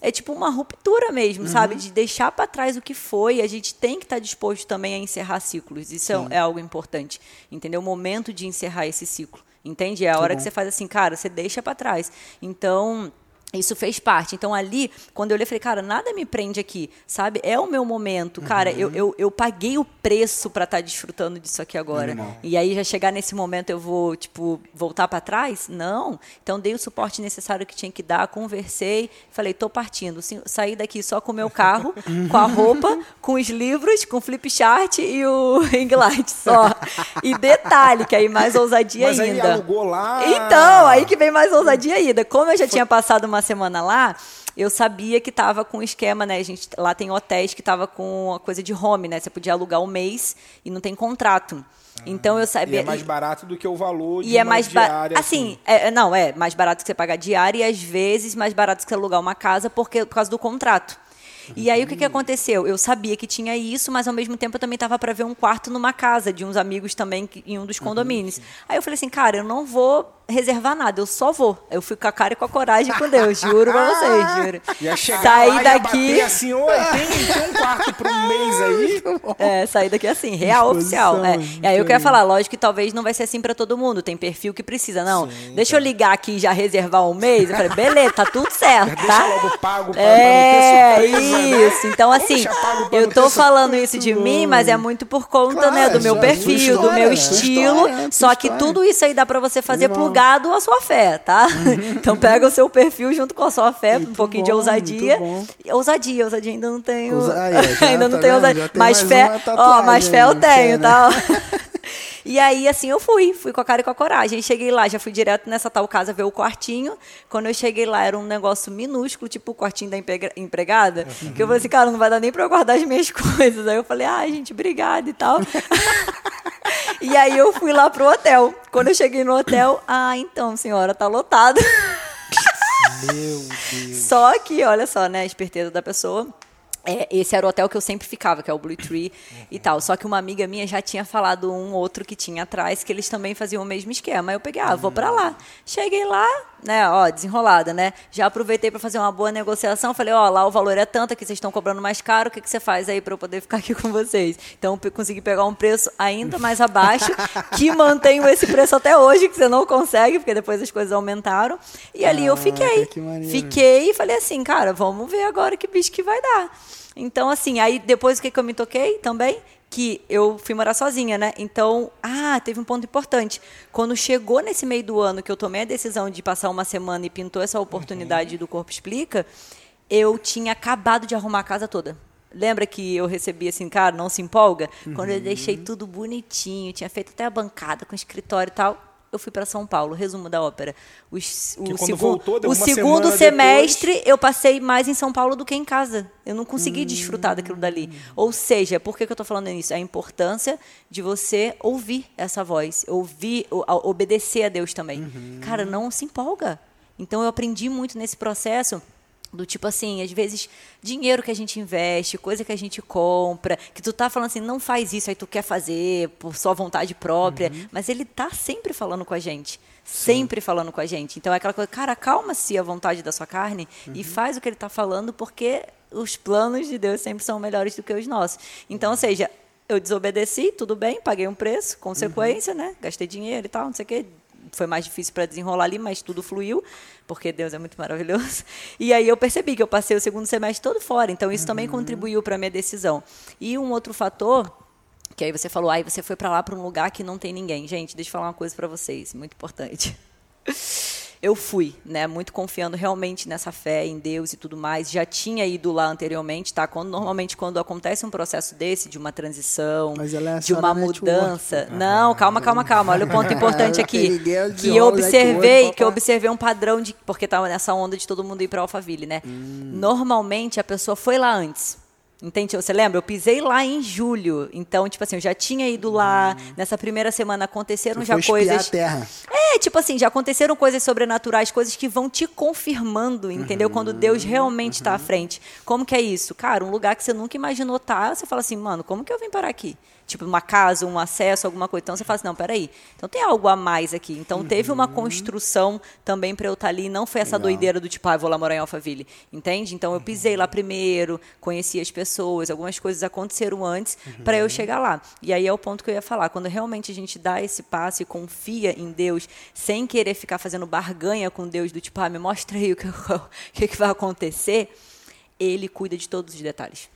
É tipo uma ruptura mesmo, sabe? De deixar para trás o que foi. A gente tem que estar disposto também a encerrar ciclos. Isso é, é algo importante. Entendeu? O momento de encerrar esse ciclo. Entende? É a hora que você faz assim, cara, você deixa para trás. Então. Isso fez parte. Então, ali, quando eu olhei, falei, cara, nada me prende aqui, sabe? É o meu momento. Cara, eu, eu, eu paguei o preço para estar desfrutando disso aqui agora. E aí, já chegar nesse momento, eu vou, tipo, voltar para trás? Não. Então, dei o suporte necessário que tinha que dar, conversei, falei, tô partindo. Sim, Saí daqui só com o meu carro, com a roupa, com os livros, com o flip chart e o ring light só. E detalhe, que aí mais ousadia Mas aí ainda. alugou lá. Então, aí que vem mais ousadia ainda. Como eu já tinha passado uma semana lá, eu sabia que tava com esquema, né? A gente, lá tem hotéis que tava com a coisa de home, né? Você podia alugar um mês e não tem contrato. Então eu E sabia. é mais barato do que o valor de E é uma mais diária. Assim, é, não, é mais barato que você pagar diária e às vezes mais barato que você alugar uma casa porque, por causa do contrato. E aí o que, que aconteceu? Eu sabia que tinha isso, mas ao mesmo tempo eu também estava para ver um quarto numa casa de uns amigos também em um dos condomínios. Aí eu falei assim, cara, eu não vou reservar nada, eu só vou. Eu fui com a cara e com a coragem com Deus, juro pra vocês, juro. Ia chegar Saí lá, ia daqui. bater assim, oi, tem, tem um quarto para um mês aí? É, sair daqui assim, real oficial. É. E aí eu quero falar, lógico que talvez não vai ser assim pra todo mundo, tem perfil que precisa. Não, deixa eu ligar aqui e já reservar um mês. Eu falei, beleza, tá tudo certo, Deixa tá? logo pago pra, É, pra não ter surpresa? Isso. Então, assim, eu tô falando isso de mim, mas é muito por conta, né, do meu perfil, do meu estilo. Só que tudo isso aí dá pra você fazer plugado à sua fé, tá? Então pega o seu perfil junto com a sua fé, um pouquinho de ousadia. Ousadia, ousadia ainda não tenho. Ainda não tá tenho ousadia. Mas mais fé, ó, mas fé eu tenho, né? tá? E aí, assim, eu fui, fui com a cara e com a coragem. Cheguei lá, já fui direto nessa tal casa ver o quartinho. Quando eu cheguei lá, era um negócio minúsculo, tipo o quartinho da emprega- empregada. Que eu falei assim, cara, não vai dar nem pra eu guardar as minhas coisas. Aí eu falei, ai, gente, obrigada e tal. e aí eu fui lá pro hotel. Quando eu cheguei no hotel, ah, então, senhora, tá lotado. Meu Deus. Só que, olha só, né, a esperteza da pessoa. É, esse era o hotel que eu sempre ficava, que é o Blue Tree e tal. Só que uma amiga minha já tinha falado um outro que tinha atrás, que eles também faziam o mesmo esquema. Eu peguei, ah, vou pra lá. Cheguei lá, né, ó, desenrolada, né? Já aproveitei pra fazer uma boa negociação. Falei, ó, lá o valor é tanto, aqui vocês estão cobrando mais caro, o que, que você faz aí pra eu poder ficar aqui com vocês? Então, eu consegui pegar um preço ainda mais abaixo, que mantenho esse preço até hoje, que você não consegue, porque depois as coisas aumentaram. E ali eu Caraca, fiquei. que. Fiquei e falei assim, cara, vamos ver agora que bicho que vai dar. Então, assim, aí depois o que, que eu me toquei também? Que eu fui morar sozinha, né? Então, ah, teve um ponto importante. Quando chegou nesse meio do ano que eu tomei a decisão de passar uma semana e pintou essa oportunidade do Corpo Explica, eu tinha acabado de arrumar a casa toda. Lembra que eu recebi assim, cara, não se empolga? Quando eu deixei tudo bonitinho, tinha feito até a bancada com escritório e tal, eu fui para São Paulo. Resumo da ópera. O quando segu- voltou, o segundo semestre eu passei mais em São Paulo do que em casa. Eu não consegui desfrutar daquilo dali. Ou seja, por que, que eu estou falando isso? A importância de você ouvir essa voz, ouvir, o- obedecer a Deus também. Cara, não se empolga. Então eu aprendi muito nesse processo. Do tipo assim, às vezes, dinheiro que a gente investe, coisa que a gente compra, que tu tá falando assim, não faz isso, aí tu quer fazer por sua vontade própria, mas ele tá sempre falando com a gente. Sempre falando com a gente. Então é aquela coisa, cara, acalma-se a vontade da sua carne e faz o que ele tá falando, porque os planos de Deus sempre são melhores do que os nossos. Então, ou seja, eu desobedeci, tudo bem, paguei um preço, consequência, né? Gastei dinheiro e tal, não sei o quê. Foi mais difícil para desenrolar ali, mas tudo fluiu, porque Deus é muito maravilhoso. E aí eu percebi que eu passei o segundo semestre todo fora, então isso também contribuiu para a minha decisão. E um outro fator, que aí você falou, aí você foi para lá para um lugar que não tem ninguém. Gente, deixa eu falar uma coisa para vocês, muito importante. Eu fui, né? Muito confiando realmente nessa fé em Deus e tudo mais. Já tinha ido lá anteriormente, tá? Quando, normalmente, quando acontece um processo desse, de uma transição, é de uma mudança. Não, calma, calma, calma. Olha o ponto importante aqui. Que eu observei, que eu observei um padrão de. Porque tava nessa onda de todo mundo ir pra Alphaville, né? Hum. Normalmente a pessoa foi lá antes. Entende? Você lembra? Eu pisei lá em julho. Então, tipo assim, eu já tinha ido lá. Nessa primeira semana aconteceram Hum. Tu já foi coisas. a terra. É, tipo assim, já aconteceram coisas sobrenaturais, coisas que vão te confirmando, entendeu? Uhum, Quando Deus realmente está à frente. Como que é isso? Cara, um lugar que você nunca imaginou estar, você fala assim, mano, como que eu vim parar aqui? Tipo, uma casa, um acesso, alguma coisa. Então você fala assim, não, peraí. Então tem algo a mais aqui. Então teve uma Uhum. construção também para eu estar ali. Não foi essa doideira do tipo, ah, vou lá morar em Alphaville. Entende? Então eu pisei lá primeiro, conheci as pessoas, algumas coisas aconteceram antes para eu chegar lá. E aí é o ponto que eu ia falar. Quando realmente a gente dá esse passo e confia em Deus, sem querer ficar fazendo barganha com Deus, do tipo, ah, me mostra aí o que, o que vai acontecer, ele cuida de todos os detalhes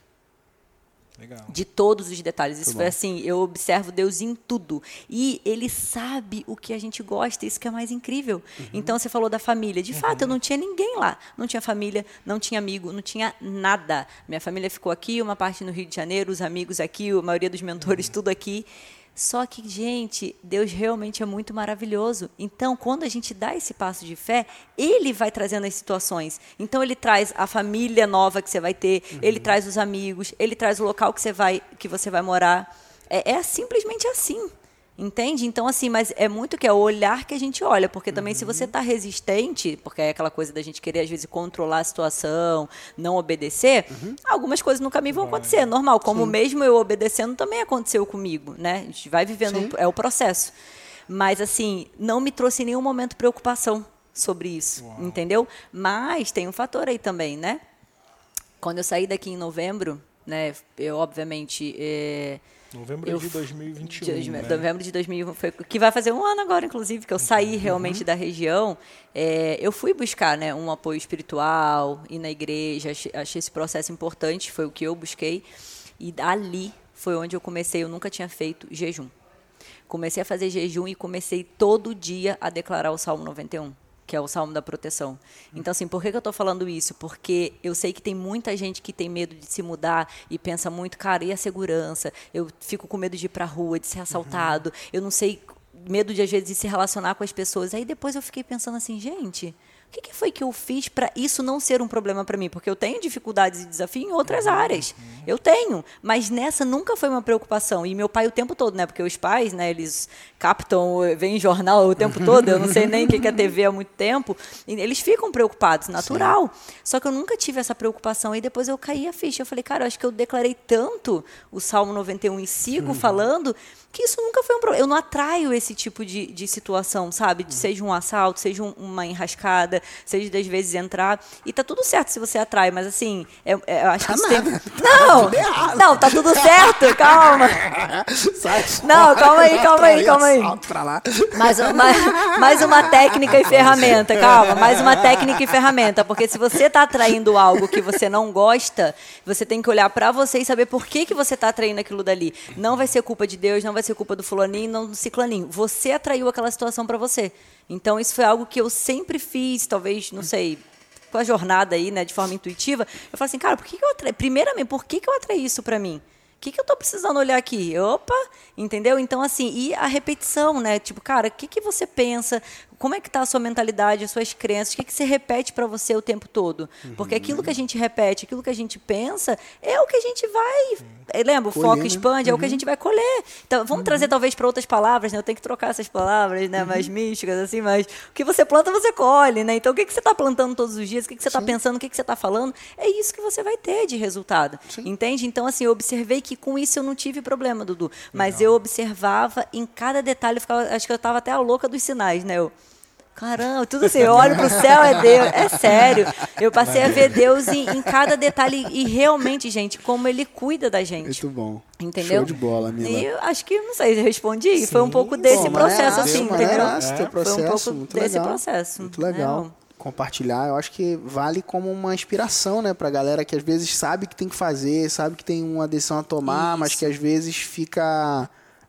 Legal. de todos os detalhes. Isso foi assim, eu observo Deus em tudo. E ele sabe o que a gente gosta, isso que é mais incrível. Então você falou da família. De fato, eu não tinha ninguém lá. Não tinha família, não tinha amigo, não tinha nada. Minha família ficou aqui, uma parte no Rio de Janeiro, os amigos aqui, a maioria dos mentores, tudo aqui. Só que, gente, Deus realmente é muito maravilhoso. Então, quando a gente dá esse passo de fé, Ele vai trazendo as situações. Então, Ele traz a família nova que você vai ter, Ele traz os amigos, Ele traz o local que você vai, que você vai morar. É, é simplesmente assim. Entende? Então, assim, mas é muito que é o olhar que a gente olha, porque também se você está resistente, porque é aquela coisa da gente querer, às vezes, controlar a situação, não obedecer, algumas coisas no caminho vão acontecer, é normal. Como mesmo eu obedecendo, também aconteceu comigo, né? A gente vai vivendo, Sim. é o processo. Mas, assim, não me trouxe em nenhum momento preocupação sobre isso, entendeu? Mas tem um fator aí também, né? Quando eu saí daqui em novembro, né, eu, obviamente... é, Novembro Eu de f- 2021. de- né? Novembro de 2000, foi, que vai fazer um ano agora, inclusive, que eu saí realmente da região. É, eu fui buscar né, um apoio espiritual, ir na igreja, achei, achei esse processo importante, foi o que eu busquei. E ali foi onde eu comecei, eu nunca tinha feito jejum. Comecei a fazer jejum e comecei todo dia a declarar o Salmo 91, que é o Salmo da proteção. Então, assim, por que, que eu estou falando isso? Porque eu sei que tem muita gente que tem medo de se mudar e pensa muito, cara, e a segurança? Eu fico com medo de ir para a rua, de ser assaltado, eu não sei, medo de às vezes de se relacionar com as pessoas. Aí depois eu fiquei pensando assim, gente, que, que foi que eu fiz para isso não ser um problema para mim? Porque eu tenho dificuldades e desafios em outras áreas. Eu tenho, mas nessa nunca foi uma preocupação. E meu pai o tempo todo, né? Porque os pais, né, eles captam, veem jornal o tempo todo, eu não sei nem o que é TV há muito tempo. E eles ficam preocupados, natural. Só que eu nunca tive essa preocupação. E depois eu caí a ficha. Eu falei, cara, eu acho que eu declarei tanto o Salmo 91 e sigo falando que isso nunca foi um problema. Eu não atraio esse tipo de, de situação, sabe? De, seja um assalto, seja um- uma enrascada, seja das vezes entrar. E tá tudo certo se você atrai, mas assim, é- é- eu acho que isso tem... Não! Não, tá tudo certo, calma. Sai Não, calma aí, calma aí, calma aí. Pra lá. Mais uma, mais uma técnica e ferramenta, calma, mais uma técnica e ferramenta, porque se você está atraindo algo que você não gosta, você tem que olhar para você e saber por que, que você está atraindo aquilo dali. Não vai ser culpa de Deus, não vai ser culpa do fulaninho, não do ciclaninho. Você atraiu aquela situação para você. Então isso foi algo que eu sempre fiz, talvez, não sei, com a jornada aí, né, de forma intuitiva. Eu falo assim, cara, por que, que eu atraí? Primeiramente, por que, que eu atraí isso para mim? O que, que eu tô precisando olhar aqui? Opa, entendeu? Então, assim, e a repetição, né? Tipo, cara, o que, que você pensa? Como é que tá a sua mentalidade, as suas crenças? O que, que você repete para você o tempo todo? Porque aquilo que a gente repete, aquilo que a gente pensa, é o que a gente vai. Eh, Lembra? O Colher, foco né? expande, é o que a gente vai colher. Então, vamos trazer talvez para outras palavras, né? Eu tenho que trocar essas palavras, né? Mais místicas, assim, mas o que você planta, você colhe, né? Então, o que, que você está plantando todos os dias? O que, que você está pensando? O que, que você está falando? É isso que você vai ter de resultado. Entende? Então, assim, eu observei que com isso eu não tive problema, Dudu. Mas eu observava em cada detalhe, eu ficava, acho que eu estava até a louca dos sinais, né? Eu, Caramba, tudo assim, eu olho pro céu, é Deus, é sério. Eu passei a ver Deus em, em cada detalhe e realmente, gente, como Ele cuida da gente. Muito bom. Entendeu? Show de bola, Mila. E eu acho que, não sei, eu respondi. foi um pouco desse Pô, processo, maneiraço, assim, entendeu? maneiraço teu Foi um processo, pouco muito desse legal. processo. Muito legal. né? Compartilhar, eu acho que vale como uma inspiração, né, pra galera que às vezes sabe que tem que fazer, sabe que tem uma decisão a tomar, mas Isso. que às vezes fica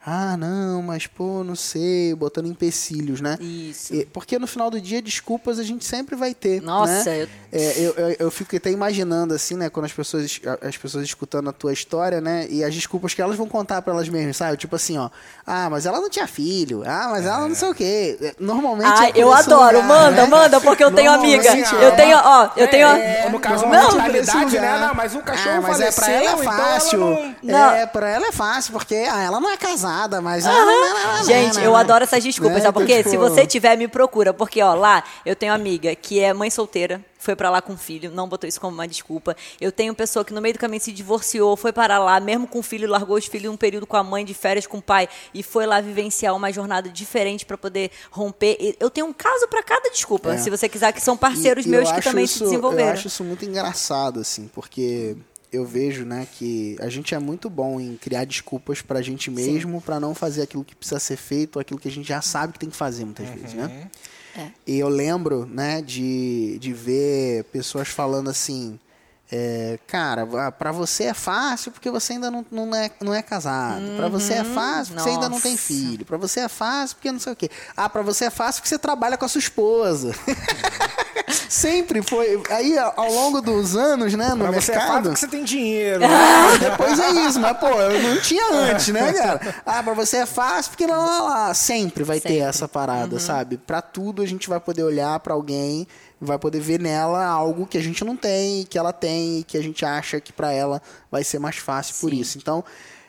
Ah, não, mas pô, não sei, botando empecilhos, né? Isso. E- Porque no final do dia, desculpas a gente sempre vai ter. Nossa, né? eu- É, eu, eu, eu fico até imaginando, assim, né, quando as pessoas, as pessoas escutando a tua história, né, e as desculpas que elas vão contar pra elas mesmas, sabe? Tipo assim, ó, ah, mas ela não tinha filho, ah, mas ela não sei o quê. É, Normalmente. É por eu adoro. lugar, manda, né? manda, porque eu tenho amiga. Eu tenho, ó, eu tenho. É, no caso, uma Não, mentalidade, nesse né? Não, mas o cachorro ah, mas é faleceu, pra ela é então fácil. ela não... Não. É, pra ela é fácil, porque ah, ela não é casada, mas. ah, não, Gente, não, eu adoro essas desculpas, Né? sabe por Então, quê? tipo, Se você tiver, me procura. Porque, ó, lá eu tenho amiga que é mãe solteira, foi pra lá com filho, não botou isso como uma desculpa. Eu tenho pessoa que no meio do caminho se divorciou, foi para lá, mesmo com filho, largou os filhos um período com a mãe, de férias com o pai, e foi lá vivenciar uma jornada diferente pra poder romper. E Eu tenho um caso pra cada desculpa, É. se você quiser, que são parceiros E- meus eu que também isso- se desenvolveram. Eu acho isso muito engraçado, assim, porque eu vejo, né, que a gente é muito bom em criar desculpas pra gente mesmo, pra não fazer aquilo que precisa ser feito, ou aquilo que a gente já sabe que tem que fazer muitas vezes, né? É. E eu lembro, né, de, de ver pessoas falando assim, é, cara, pra você é fácil porque você ainda não, não, é, não é casado. Pra você é fácil porque você ainda não tem Nossa. filho. Pra você é fácil porque não sei o quê. Ah, pra você é fácil porque você trabalha com a sua esposa. Sempre foi. Aí, ao longo dos anos, né, no Pra você é mercado. você tem dinheiro. Ah, depois é isso, mas pô, eu não tinha antes, né, cara? Ah, pra você é fácil, porque não, lá, lá. Sempre vai ter Sempre. essa parada, sabe? Pra tudo a gente vai poder olhar pra alguém, vai poder ver nela algo que a gente não tem, que ela tem, e que a gente acha que pra ela vai ser mais fácil por Sim. isso. Então,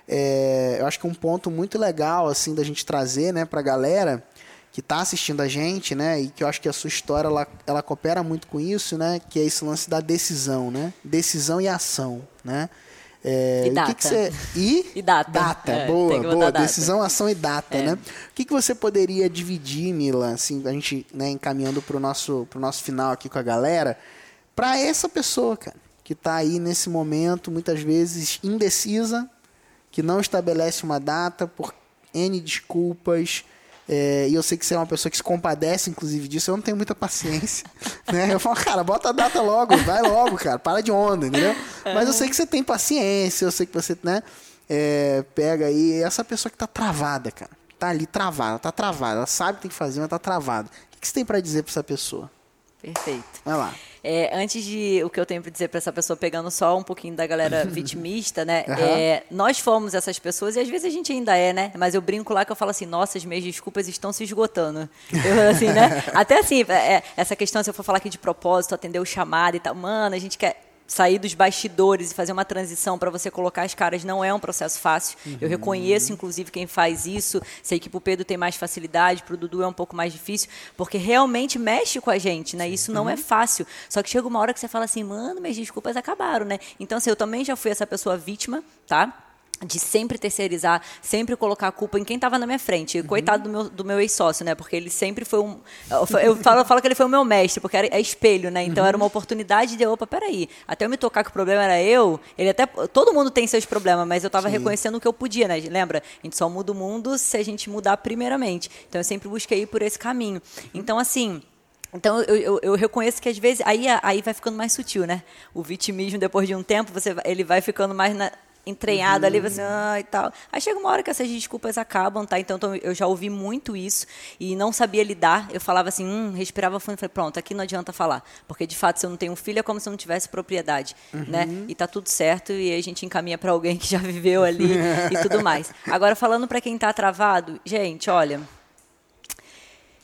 é, eu acho que um ponto muito legal, assim, da gente trazer, né, pra galera que tá assistindo a gente, né, e que eu acho que a sua história, ela, ela coopera muito com isso, né, que é esse lance da decisão, né? Decisão e ação, né? É, E o que data. que você... E, E data. Data, É, boa, que boa. data. Decisão, ação e data, É. né? O que, que você poderia dividir, Mila, assim, a gente né, encaminhando pro nosso, pro nosso final aqui com a galera, pra essa pessoa, cara, que tá aí nesse momento, muitas vezes indecisa, que não estabelece uma data por N desculpas. É, e eu sei que você é uma pessoa que se compadece, inclusive, disso. Eu não tenho muita paciência. né? Eu falo, cara, bota a data logo, vai logo, cara, para de onda, entendeu? Mas eu sei que você tem paciência, eu sei que você, né, é, pega aí essa pessoa que tá travada, cara. Tá ali travada, tá travada. Ela sabe o que tem que fazer, mas tá travada. O que que você tem pra dizer pra essa pessoa? Perfeito. Vai lá. É, antes de o que eu tenho para dizer para essa pessoa, pegando só um pouquinho da galera vitimista, né? Aham. é, nós fomos essas pessoas e às vezes a gente ainda é, né? Mas eu brinco lá que eu falo assim, nossa, as minhas desculpas estão se esgotando. Eu, assim, né? Até assim, é, essa questão, se eu for falar aqui de propósito, atender o chamado e tal, mano, a gente quer sair dos bastidores e fazer uma transição para você colocar as caras não é um processo fácil. Eu reconheço, inclusive, quem faz isso. Sei que pro Pedro tem mais facilidade, pro Dudu é um pouco mais difícil, porque realmente mexe com a gente, né? Isso não é fácil. Só que chega uma hora que você fala assim, mano, minhas desculpas acabaram, né? Então, assim, eu também já fui essa pessoa vítima, tá? De sempre terceirizar, sempre colocar a culpa em quem estava na minha frente. E Coitado do meu, do meu ex-sócio, né? Porque ele sempre foi um. Eu fa- eu falo, eu falo que ele foi o meu mestre, porque era, é espelho, né? Então era uma oportunidade de, opa, peraí. Até eu me tocar que o problema era eu, ele até. Todo mundo tem seus problemas, mas eu estava reconhecendo o que eu podia, né? Lembra? A gente só muda o mundo se a gente mudar primeiramente. Então eu sempre busquei ir por esse caminho. Então, assim. Então eu, eu, eu reconheço que às vezes aí, aí vai ficando mais sutil, né? O vitimismo depois de um tempo você ele vai ficando mais na, entranhado ali, você ah, e tal. Aí chega uma hora que essas desculpas acabam, tá? Então tô- eu já ouvi muito isso e não sabia lidar. Eu falava assim, hum, respirava fundo e falei, pronto, aqui não adianta falar, porque de fato se eu não tenho um filho é como se eu não tivesse propriedade, né? E tá tudo certo e aí a gente encaminha para alguém que já viveu ali e tudo mais. Agora falando para quem tá travado, gente, olha,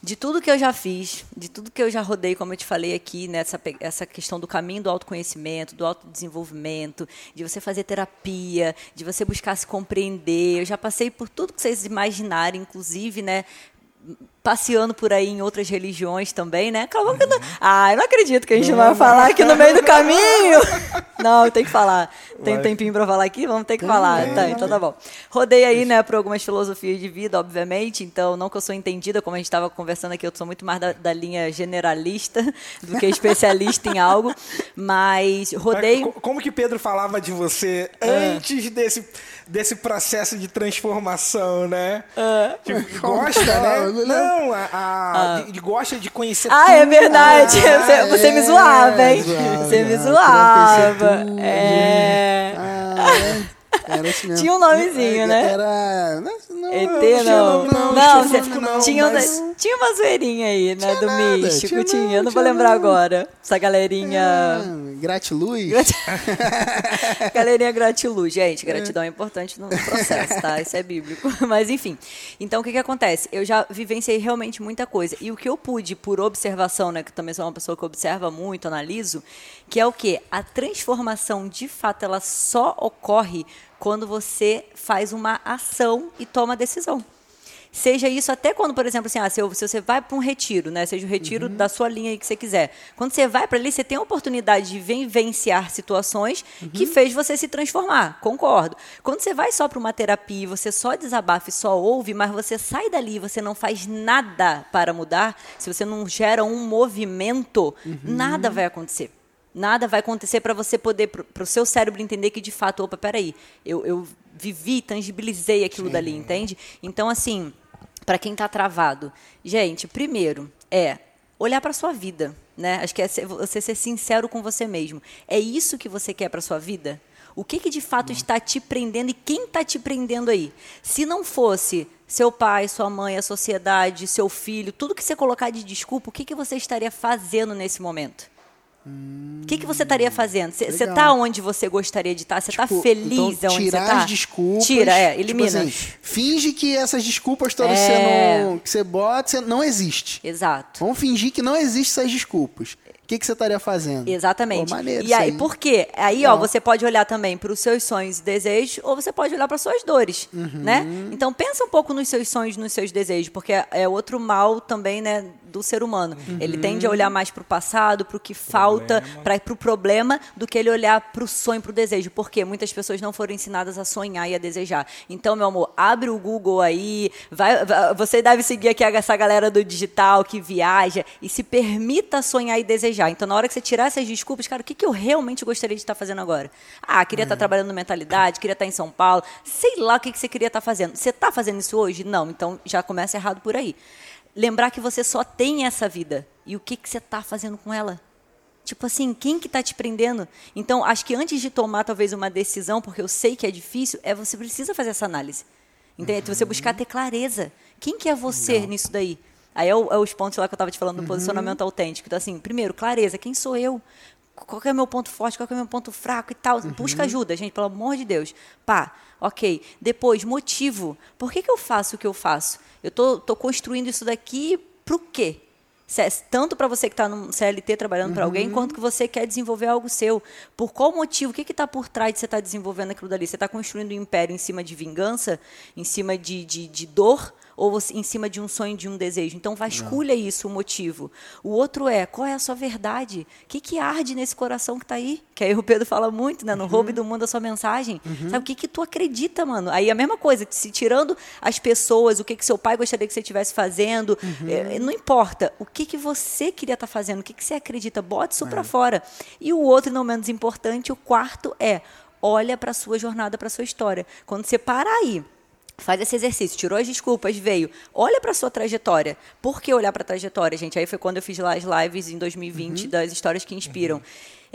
de tudo que eu já fiz, de tudo que eu já rodei, como eu te falei aqui, nessa pe- essa questão do caminho do autoconhecimento, do autodesenvolvimento, de você fazer terapia, de você buscar se compreender. Eu já passei por tudo que vocês imaginarem, inclusive, né? Passeando por aí em outras religiões também, né? Calma que eu não... Ah, eu não acredito que a gente vai falar aqui no meio do caminho. Não, tem que falar. Tem um tempinho pra falar aqui? Vamos ter que falar. Tá, então tá bom. Rodei aí, né, por algumas filosofias de vida, obviamente. Então, não que eu sou entendida, como a gente estava conversando aqui, eu sou muito mais da, da linha generalista do que especialista em algo. Mas rodei. Co- Como que Pedro falava de você antes desse, desse processo de transformação, né? Tipo, gosta, né? Não, a, a- de, de- gosta de conhecer Ah, é tudo. verdade. Ah, você, você me é, zoava, hein? zoava, Você me zoava. É. Ah, é. Era esse mesmo. Tinha um nomezinho, né? Era. Não, não, ET tinha não. não, Não, cê- não, tinha, mas- tinha uma zoeirinha aí, né? Do nada, místico. tinha Tinha, não, eu não vou tinha lembrar não. agora. Essa galerinha. Ah, Gratiluz. Galerinha gratiluz. Gente, gratidão é importante no processo, tá? Isso é bíblico. Mas, enfim. Então, o que que acontece? Eu já vivenciei realmente muita coisa. E o que eu pude, por observação, né? Que também sou uma pessoa que observa muito, analiso, que é o quê? A transformação, de fato, ela só ocorre quando você faz uma ação e toma decisão. Seja isso até quando, por exemplo, assim, ah, se, eu- se você vai para um retiro, né? Seja o retiro da sua linha aí que você quiser. Quando você vai para ali, você tem a oportunidade de vivenciar situações que fez você se transformar. Concordo. Quando você vai só para uma terapia, e você só desabafa e só ouve, mas você sai dali, e você não faz nada para mudar, se você não gera um movimento, nada vai acontecer. Nada vai acontecer para você poder, para o seu cérebro entender que de fato, opa, peraí, eu, eu vivi, tangibilizei aquilo dali, entende? Então, assim, para quem está travado, gente, primeiro é olhar para sua vida, né? Acho que é você ser sincero com você mesmo. É isso que você quer para sua vida? O que, que de fato está te prendendo e quem está te prendendo aí? Se não fosse seu pai, sua mãe, a sociedade, seu filho, tudo que você colocar de desculpa, o que, que você estaria fazendo nesse momento? O que, que você estaria fazendo? Você está onde você gostaria de estar? Você está Tipo, feliz então, onde você tirar está? as desculpas. Tira, é, tipo elimina. assim, finge que essas desculpas todas É. você não, que você bota, você não existe. Exato. Vamos fingir que não existem essas desculpas. O que, que você estaria fazendo? Exatamente. Pô, maneiro e aí, aí. por quê? Aí, ó, você pode olhar também para os seus sonhos e desejos, ou você pode olhar para suas dores, Uhum. né? Então, pensa um pouco nos seus sonhos, nos seus desejos, porque é- é outro mal também, né, do ser humano. Uhum. Ele tende a olhar mais para o passado, para o que falta, para o problema, do que ele olhar para o sonho, para o desejo. Porque muitas pessoas não foram ensinadas a sonhar e a desejar. Então, meu amor, abre o Google aí, vai, vai- você deve seguir aqui essa galera do digital que viaja e se permita sonhar e desejar. Então, na hora que você tirar essas desculpas, cara, o que, que eu realmente gostaria de estar fazendo agora? Ah, queria estar trabalhando no mentalidade, queria estar em São Paulo, sei lá o que, que você queria estar fazendo. Você está fazendo isso hoje? Não, então já começa errado por aí. Lembrar que você só tem essa vida e o que, que você está fazendo com ela. Tipo assim, quem que está te prendendo? Então, acho que antes de tomar talvez uma decisão, porque eu sei que é difícil, é você precisa fazer essa análise. Entende? Você buscar ter clareza. Quem que é você nisso daí? Aí é, o- é os pontos lá que eu estava te falando do posicionamento autêntico. Então, assim, primeiro, clareza. Quem sou eu? Qual que é o meu ponto forte? Qual que é o meu ponto fraco e tal? Busca ajuda, gente, pelo amor de Deus. Pá, ok. Depois, motivo. Por que, que eu faço o que eu faço? Eu tô, tô construindo isso daqui pro quê? É Tanto para você que está no CLT trabalhando para alguém, quanto que você quer desenvolver algo seu. Por qual motivo? O que está por trás de você estar desenvolvendo aquilo dali? Você está construindo um império em cima de vingança? Em cima de, de, de dor? Ou em cima de um sonho, de um desejo? Então, vasculha isso, o motivo. O outro é, qual é a sua verdade? O que, que arde nesse coração que está aí? Que aí o Pedro fala muito, né? No roube do mundo a sua mensagem. Sabe o que, que tu acredita, mano? Aí a mesma coisa, se tirando as pessoas, o que, que seu pai gostaria que você estivesse fazendo, é, não importa. O que, que você queria estar fazendo, o que, que você acredita, bote isso para fora. E o outro, não menos importante, o quarto é, olha para a sua jornada, para a sua história. Quando você parar aí, Faz esse exercício, tirou as desculpas, veio. Olha para sua trajetória. Por que olhar para a trajetória, gente? Aí foi quando eu fiz lá as lives em 2020 das histórias que inspiram.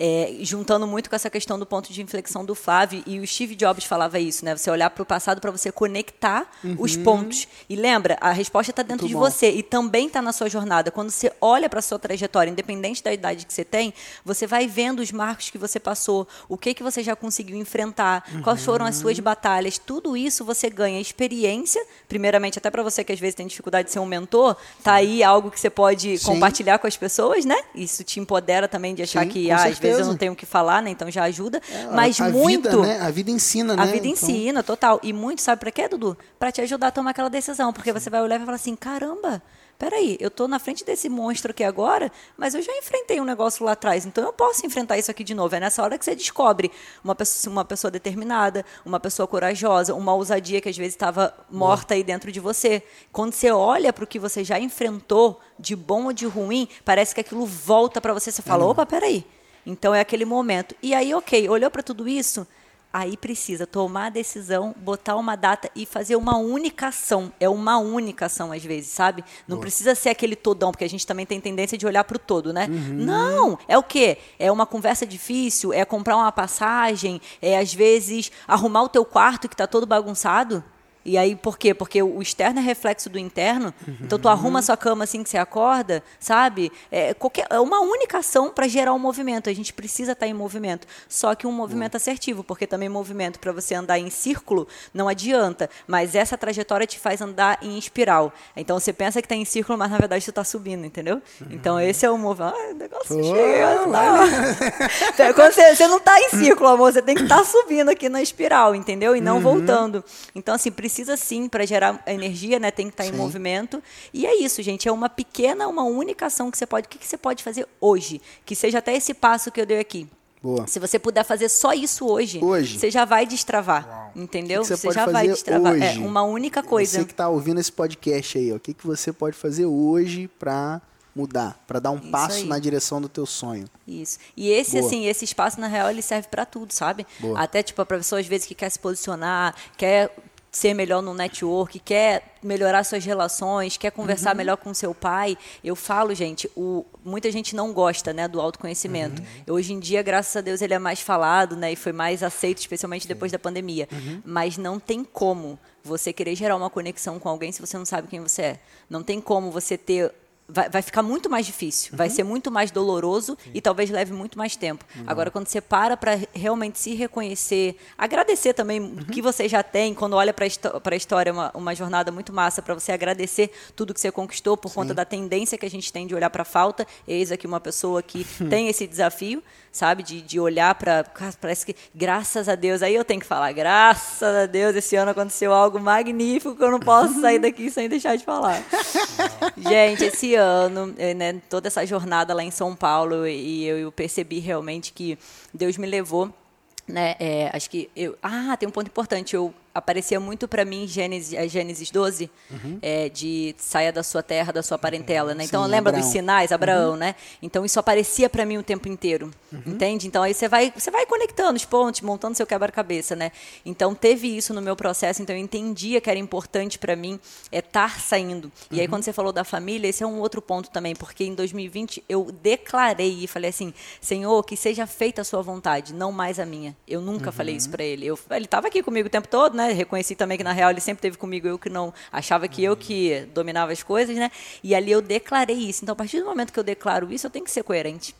É, juntando muito com essa questão do ponto de inflexão do Flávio, e o Steve Jobs falava isso, né? Você olhar para o passado para você conectar os pontos. E lembra, a resposta está dentro Muito de bom. você e também está na sua jornada. Quando você olha para a sua trajetória, independente da idade que você tem, você vai vendo os marcos que você passou, o que, que você já conseguiu enfrentar, quais foram as suas batalhas. Tudo isso você ganha experiência, primeiramente até para você que às vezes tem dificuldade de ser um mentor, tá aí algo que você pode Sim. compartilhar com as pessoas, né? Isso te empodera também de achar Sim, que ah, às vezes eu certeza. não tenho o que falar, né? Então já ajuda. É, Mas a, muito Vida, né? A vida ensina, né? a vida Então, ensina, total. E muito, sabe pra quê, Dudu? Pra te ajudar a tomar aquela decisão. Porque você vai olhar e vai falar assim: caramba, peraí, eu tô na frente desse monstro aqui agora, mas eu já enfrentei um negócio lá atrás, então eu posso enfrentar isso aqui de novo. É nessa hora que você descobre uma pessoa, uma pessoa determinada, uma pessoa corajosa, uma ousadia que às vezes estava morta aí dentro de você. Quando você olha para o que você já enfrentou, de bom ou de ruim, parece que aquilo volta para você. Você fala: opa, peraí. Então é aquele momento. E aí, ok, olhou para tudo isso, aí precisa tomar a decisão, botar uma data e fazer uma única ação. É uma única ação, às vezes, sabe? Não Boa. precisa ser aquele todão, porque a gente também tem tendência de olhar para o todo, né? Uhum. Não! É o quê? É uma conversa difícil, é comprar uma passagem, é às vezes arrumar o teu quarto que está todo bagunçado. E aí, por quê? Porque o externo é reflexo do interno. Uhum. Então, tu arruma a sua cama assim que você acorda, sabe? É, qualquer, é uma única ação para gerar um movimento. A gente precisa estar tá em movimento. Só que um movimento uhum. assertivo, porque também movimento para você andar em círculo não adianta. Mas essa trajetória te faz andar em espiral. Então, você pensa que está em círculo, mas na verdade tu está subindo, entendeu? Uhum. Então, esse é o movimento. Ah, o negócio chega. Então, quando você, você não está em círculo, amor, você tem que estar tá subindo aqui na espiral, entendeu? E não uhum. voltando. Então, assim, precisa precisa sim, para gerar energia, né? Tem que estar tá em movimento. E é isso, gente. É uma pequena, uma única ação que você pode. O que, que você pode fazer hoje? Que seja até esse passo que eu dei aqui. Boa. Se você puder fazer só isso hoje, hoje. você já vai destravar. Uau. Entendeu? Que que você, você já vai destravar. É, hoje? É, uma única coisa. Você que está ouvindo esse podcast aí, ó, o que, que você pode fazer hoje para mudar, para dar um Isso passo aí. na direção do teu sonho. Isso. E esse Boa. assim, esse espaço na real ele serve para tudo, sabe? Boa. Até tipo a pessoa às vezes que quer se posicionar, quer ser melhor no network, quer melhorar suas relações, quer conversar uhum. melhor com seu pai. Eu falo, gente, o, muita gente não gosta né, do autoconhecimento. Uhum. Hoje em dia, graças a Deus, ele é mais falado né, e foi mais aceito, especialmente Sim. depois da pandemia. Uhum. Mas não tem como você querer gerar uma conexão com alguém se você não sabe quem você é. Não tem como você ter vai, vai ficar muito mais difícil, uhum. vai ser muito mais doloroso Sim. e talvez leve muito mais tempo. Uhum. Agora, quando você para para realmente se reconhecer, agradecer também uhum. o que você já tem, quando olha para a história, uma, uma jornada muito massa para você agradecer tudo que você conquistou por Sim. conta da tendência que a gente tem de olhar para a falta. Eis aqui uma pessoa que tem esse desafio sabe? De, de olhar para. Parece que, graças a Deus, aí eu tenho que falar, graças a Deus, esse ano aconteceu algo magnífico que eu não posso sair daqui sem deixar de falar. Gente, esse ano, eh, né, toda essa jornada lá em São Paulo, e eu, eu percebi realmente que Deus me levou. Né, é, acho que eu. Ah, tem um ponto importante. Eu aparecia muito para mim Gênesis, a Gênesis 12, uhum. é, de saia da sua terra, da sua parentela, né? Então, Sim, lembra Abraão. dos sinais, Abraão, uhum. né? Então, isso aparecia para mim o tempo inteiro, uhum. entende? Então, aí você vai, você vai conectando os pontos, montando seu quebra-cabeça, né? Então, teve isso no meu processo, então eu entendia que era importante para mim estar é, saindo. E aí, uhum. quando você falou da família, esse é um outro ponto também, porque em 2020 eu declarei e falei assim, Senhor, que seja feita a sua vontade, não mais a minha. Eu nunca falei isso uhum. para ele. Eu, ele estava aqui comigo o tempo todo, né? Reconheci também que na real ele sempre teve comigo, eu que não achava que eu que dominava as coisas, né? E ali eu declarei isso. Então, a partir do momento que eu declaro isso, eu tenho que ser coerente.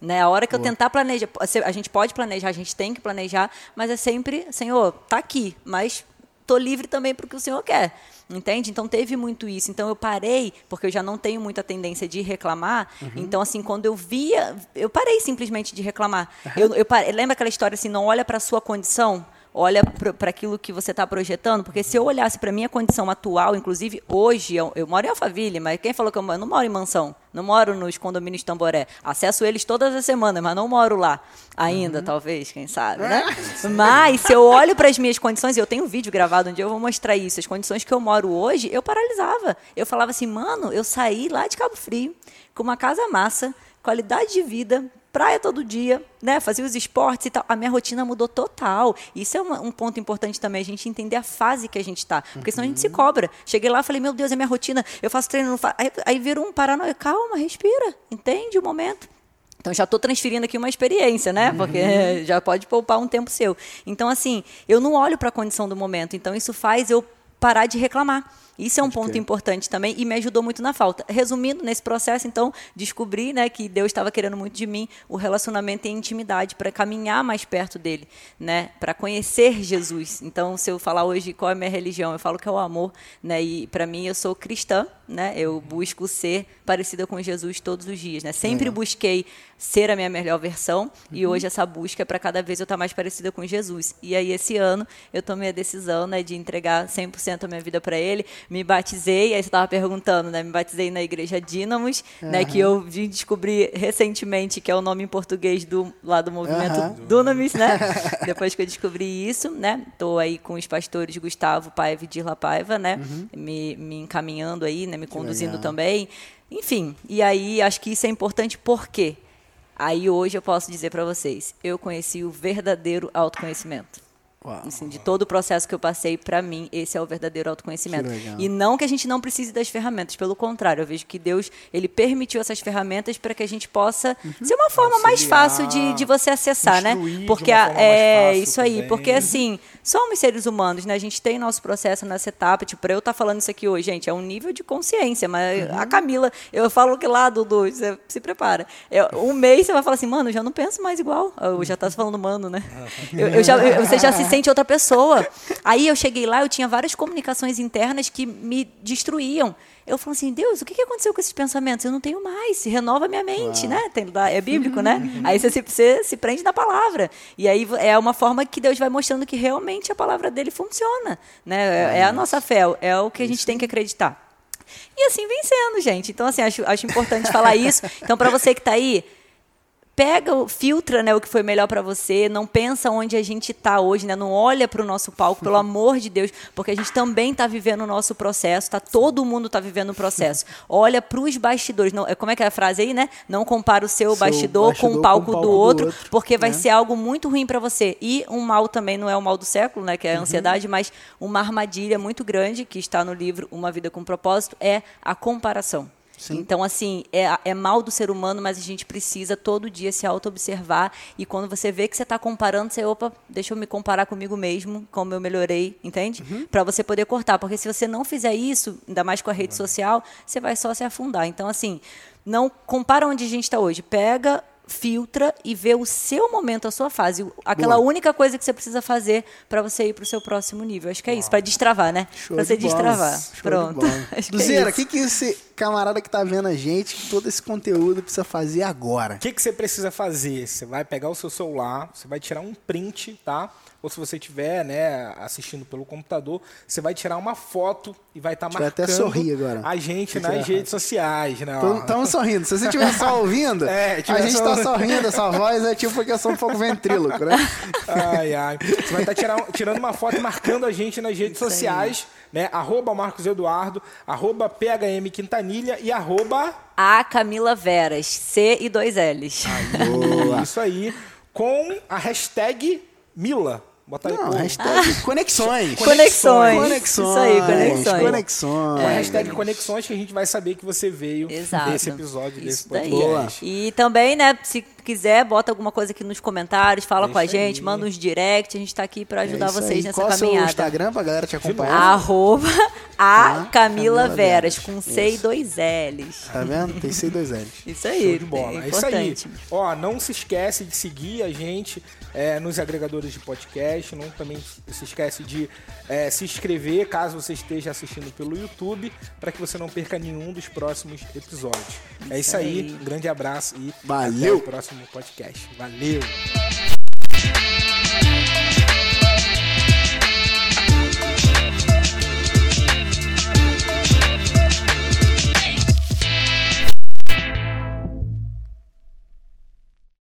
Né? A hora que Boa. eu tentar planejar, a gente pode planejar, a gente tem que planejar, mas é sempre, Senhor, tá aqui, mas tô livre também para o que o Senhor quer. Entende? Então teve muito isso. Então eu parei, porque eu já não tenho muita tendência de reclamar. Uhum. Então, assim, quando eu via, eu parei simplesmente de reclamar. Uhum. Eu, eu parei, lembra aquela história assim, não olha para a sua condição? Olha para aquilo que você está projetando, porque se eu olhasse para a minha condição atual, inclusive hoje, eu, eu, moro em Alphaville, mas quem falou que eu, eu não moro em mansão, não moro nos condomínios de Tamboré, acesso eles todas as semanas, mas não moro lá ainda, uhum. talvez, quem sabe, né? Mas se eu olho para as minhas condições, e eu tenho um vídeo gravado onde eu vou mostrar isso, as condições que eu moro hoje, eu paralisava. Eu falava assim, mano, eu saí lá de Cabo Frio com uma casa massa, qualidade de vida, praia todo dia, né? Fazia os esportes e tal. A minha rotina mudou total. Isso é um ponto importante também, a gente entender a fase que a gente está. Porque senão a gente se uhum. cobra. Cheguei lá e falei, meu Deus, é minha rotina. Eu faço treino, não faço. Aí, aí vira um paranoia. Calma, respira. Entende o momento. Então já estou transferindo aqui uma experiência, né? Porque uhum. já pode poupar um tempo seu. Então, assim, eu não olho para a condição do momento. Então, isso faz eu parar de reclamar. Isso é um ponto importante também e me ajudou muito na falta. Resumindo, nesse processo, então, descobri né, que Deus estava querendo muito de mim o relacionamento e a intimidade para caminhar mais perto dele, né, para conhecer Jesus. Então, se eu falar hoje qual é a minha religião, eu falo que é o amor, né, e para mim eu sou cristã, né, eu busco ser parecida com Jesus todos os dias, né. Sempre busquei ser a minha melhor versão uhum. e hoje essa busca é para cada vez eu estar tá mais parecida com Jesus. E aí esse ano eu tomei a decisão, né, de entregar 100% a minha vida para ele me batizei, aí você estava perguntando, né? Me batizei na igreja Dínamos, uhum. né? Que eu vim descobrir recentemente que é o nome em português do lá do movimento uhum. Dunamis, né? Depois que eu descobri isso, né? Estou aí com os pastores Gustavo Paiva e Dirla Paiva, né? Uhum. Me, me encaminhando aí, né? Me conduzindo também. Enfim, e aí acho que isso é importante porque aí hoje eu posso dizer para vocês, eu conheci o verdadeiro autoconhecimento. Uau. Assim, de todo o processo que eu passei, pra mim, esse é o verdadeiro autoconhecimento. E não que a gente não precise das ferramentas, pelo contrário, eu vejo que Deus, ele permitiu essas ferramentas para que a gente possa ser uma forma mais Auxiliar, fácil de, de você acessar, né? Porque a- mais é isso aí, também. porque assim, somos seres humanos, né? A gente tem nosso processo nessa etapa, tipo, pra eu estar falando isso aqui hoje, gente, é um nível de consciência, mas Uhum. a Camila, eu falo que lá, Dudu, você se prepara. Eu- um mês você vai falar assim, mano, eu já não penso mais igual. Eu já tá falando mano, né? Eu, eu já, eu- você já se sente outra pessoa. Aí eu cheguei lá, eu tinha várias comunicações internas que me destruíam. Eu falo assim, Deus, o que aconteceu com esses pensamentos? Eu não tenho mais, se renova minha mente, né? Tem lá- é bíblico, né? Aí você se, você se prende na palavra. E aí é uma forma que Deus vai mostrando que realmente a palavra dele funciona. Né? É, é a nossa fé, é o que a gente tem que acreditar. E assim vem sendo, gente. Então, assim, acho, acho importante falar isso. Então, para você que está aí, pega, o- filtra né, o que foi melhor para você, não pensa onde a gente está hoje, né? não olha para o nosso palco, pelo amor de Deus, porque a gente também está vivendo o nosso processo, tá? todo mundo está vivendo o processo. Olha para os bastidores, não, é- como é que é a frase aí, né? Não compara o seu, Seu bastidor, bastidor com o palco, com o palco do, do outro, outro, porque vai né? ser algo muito ruim para você. E um mal também não é o mal do século, né, que é a ansiedade, mas uma armadilha muito grande que está no livro Uma Vida com Propósito é a comparação. Sim. Então, assim, é, é mal do ser humano, mas a gente precisa todo dia se auto-observar. E quando você vê que você está comparando, você, opa, deixa eu me comparar comigo mesmo, como eu melhorei, entende? Uhum. Para você poder cortar. Porque se você não fizer isso, ainda mais com a rede social, você vai só se afundar. Então, assim, não compara onde a gente está hoje. Pega filtra e vê o seu momento, a sua fase, aquela Boa. única coisa que você precisa fazer para você ir para o seu próximo nível. Acho que é isso, para destravar, né? Para você de destravar. Show de Pronto. que é o que, que esse camarada que tá vendo a gente, todo esse conteúdo precisa fazer agora? O que, que você precisa fazer? Você vai pegar o seu celular, você vai tirar um print, tá? Ou se você estiver né, assistindo pelo computador, você vai tirar uma foto e vai estar eu marcando até sorrir agora. a gente nas tirar. redes sociais. Né. Estamos sorrindo. Se você estiver só ouvindo, É, a gente só- tá sorrindo. Essa voz é tipo porque eu sou um pouco ventríloco, né? Ai, ai. Você vai estar tirando, tirando uma foto e marcando a gente nas redes Isso aí. sociais, né? Arroba Marcos Eduardo, arroba PHM Quintanilha e arroba A Camila Veras, C e dois L's. Boa. isso aí, com a hashtag Mila. Bota aí. Não, pô. hashtag conexões. Conexões. Conexões. Isso aí, conexões. Conexões. Com a hashtag Conexões que a gente vai saber que você veio Exato. desse episódio, desse Isso daí. podcast. E também, né, se quiser, bota alguma coisa aqui nos comentários, fala Deixa com a gente, aí. manda uns direct, a gente tá aqui para ajudar É vocês aí. nessa Qual é o seu caminhada. Instagram pra galera te acompanhar? Arroba a Ah, Camila Camila Veras, Veras. com C e dois L's. Tá vendo? Tem C e dois L's. Isso aí, Show de bola. é É isso aí. Ó, não se esquece de seguir a gente é, nos agregadores de podcast. Não também se esquece de é, se inscrever caso você esteja assistindo pelo YouTube, para que você não perca nenhum dos próximos episódios. é isso aí. aí. Um grande abraço e Valeu. até o próximo podcast. Valeu!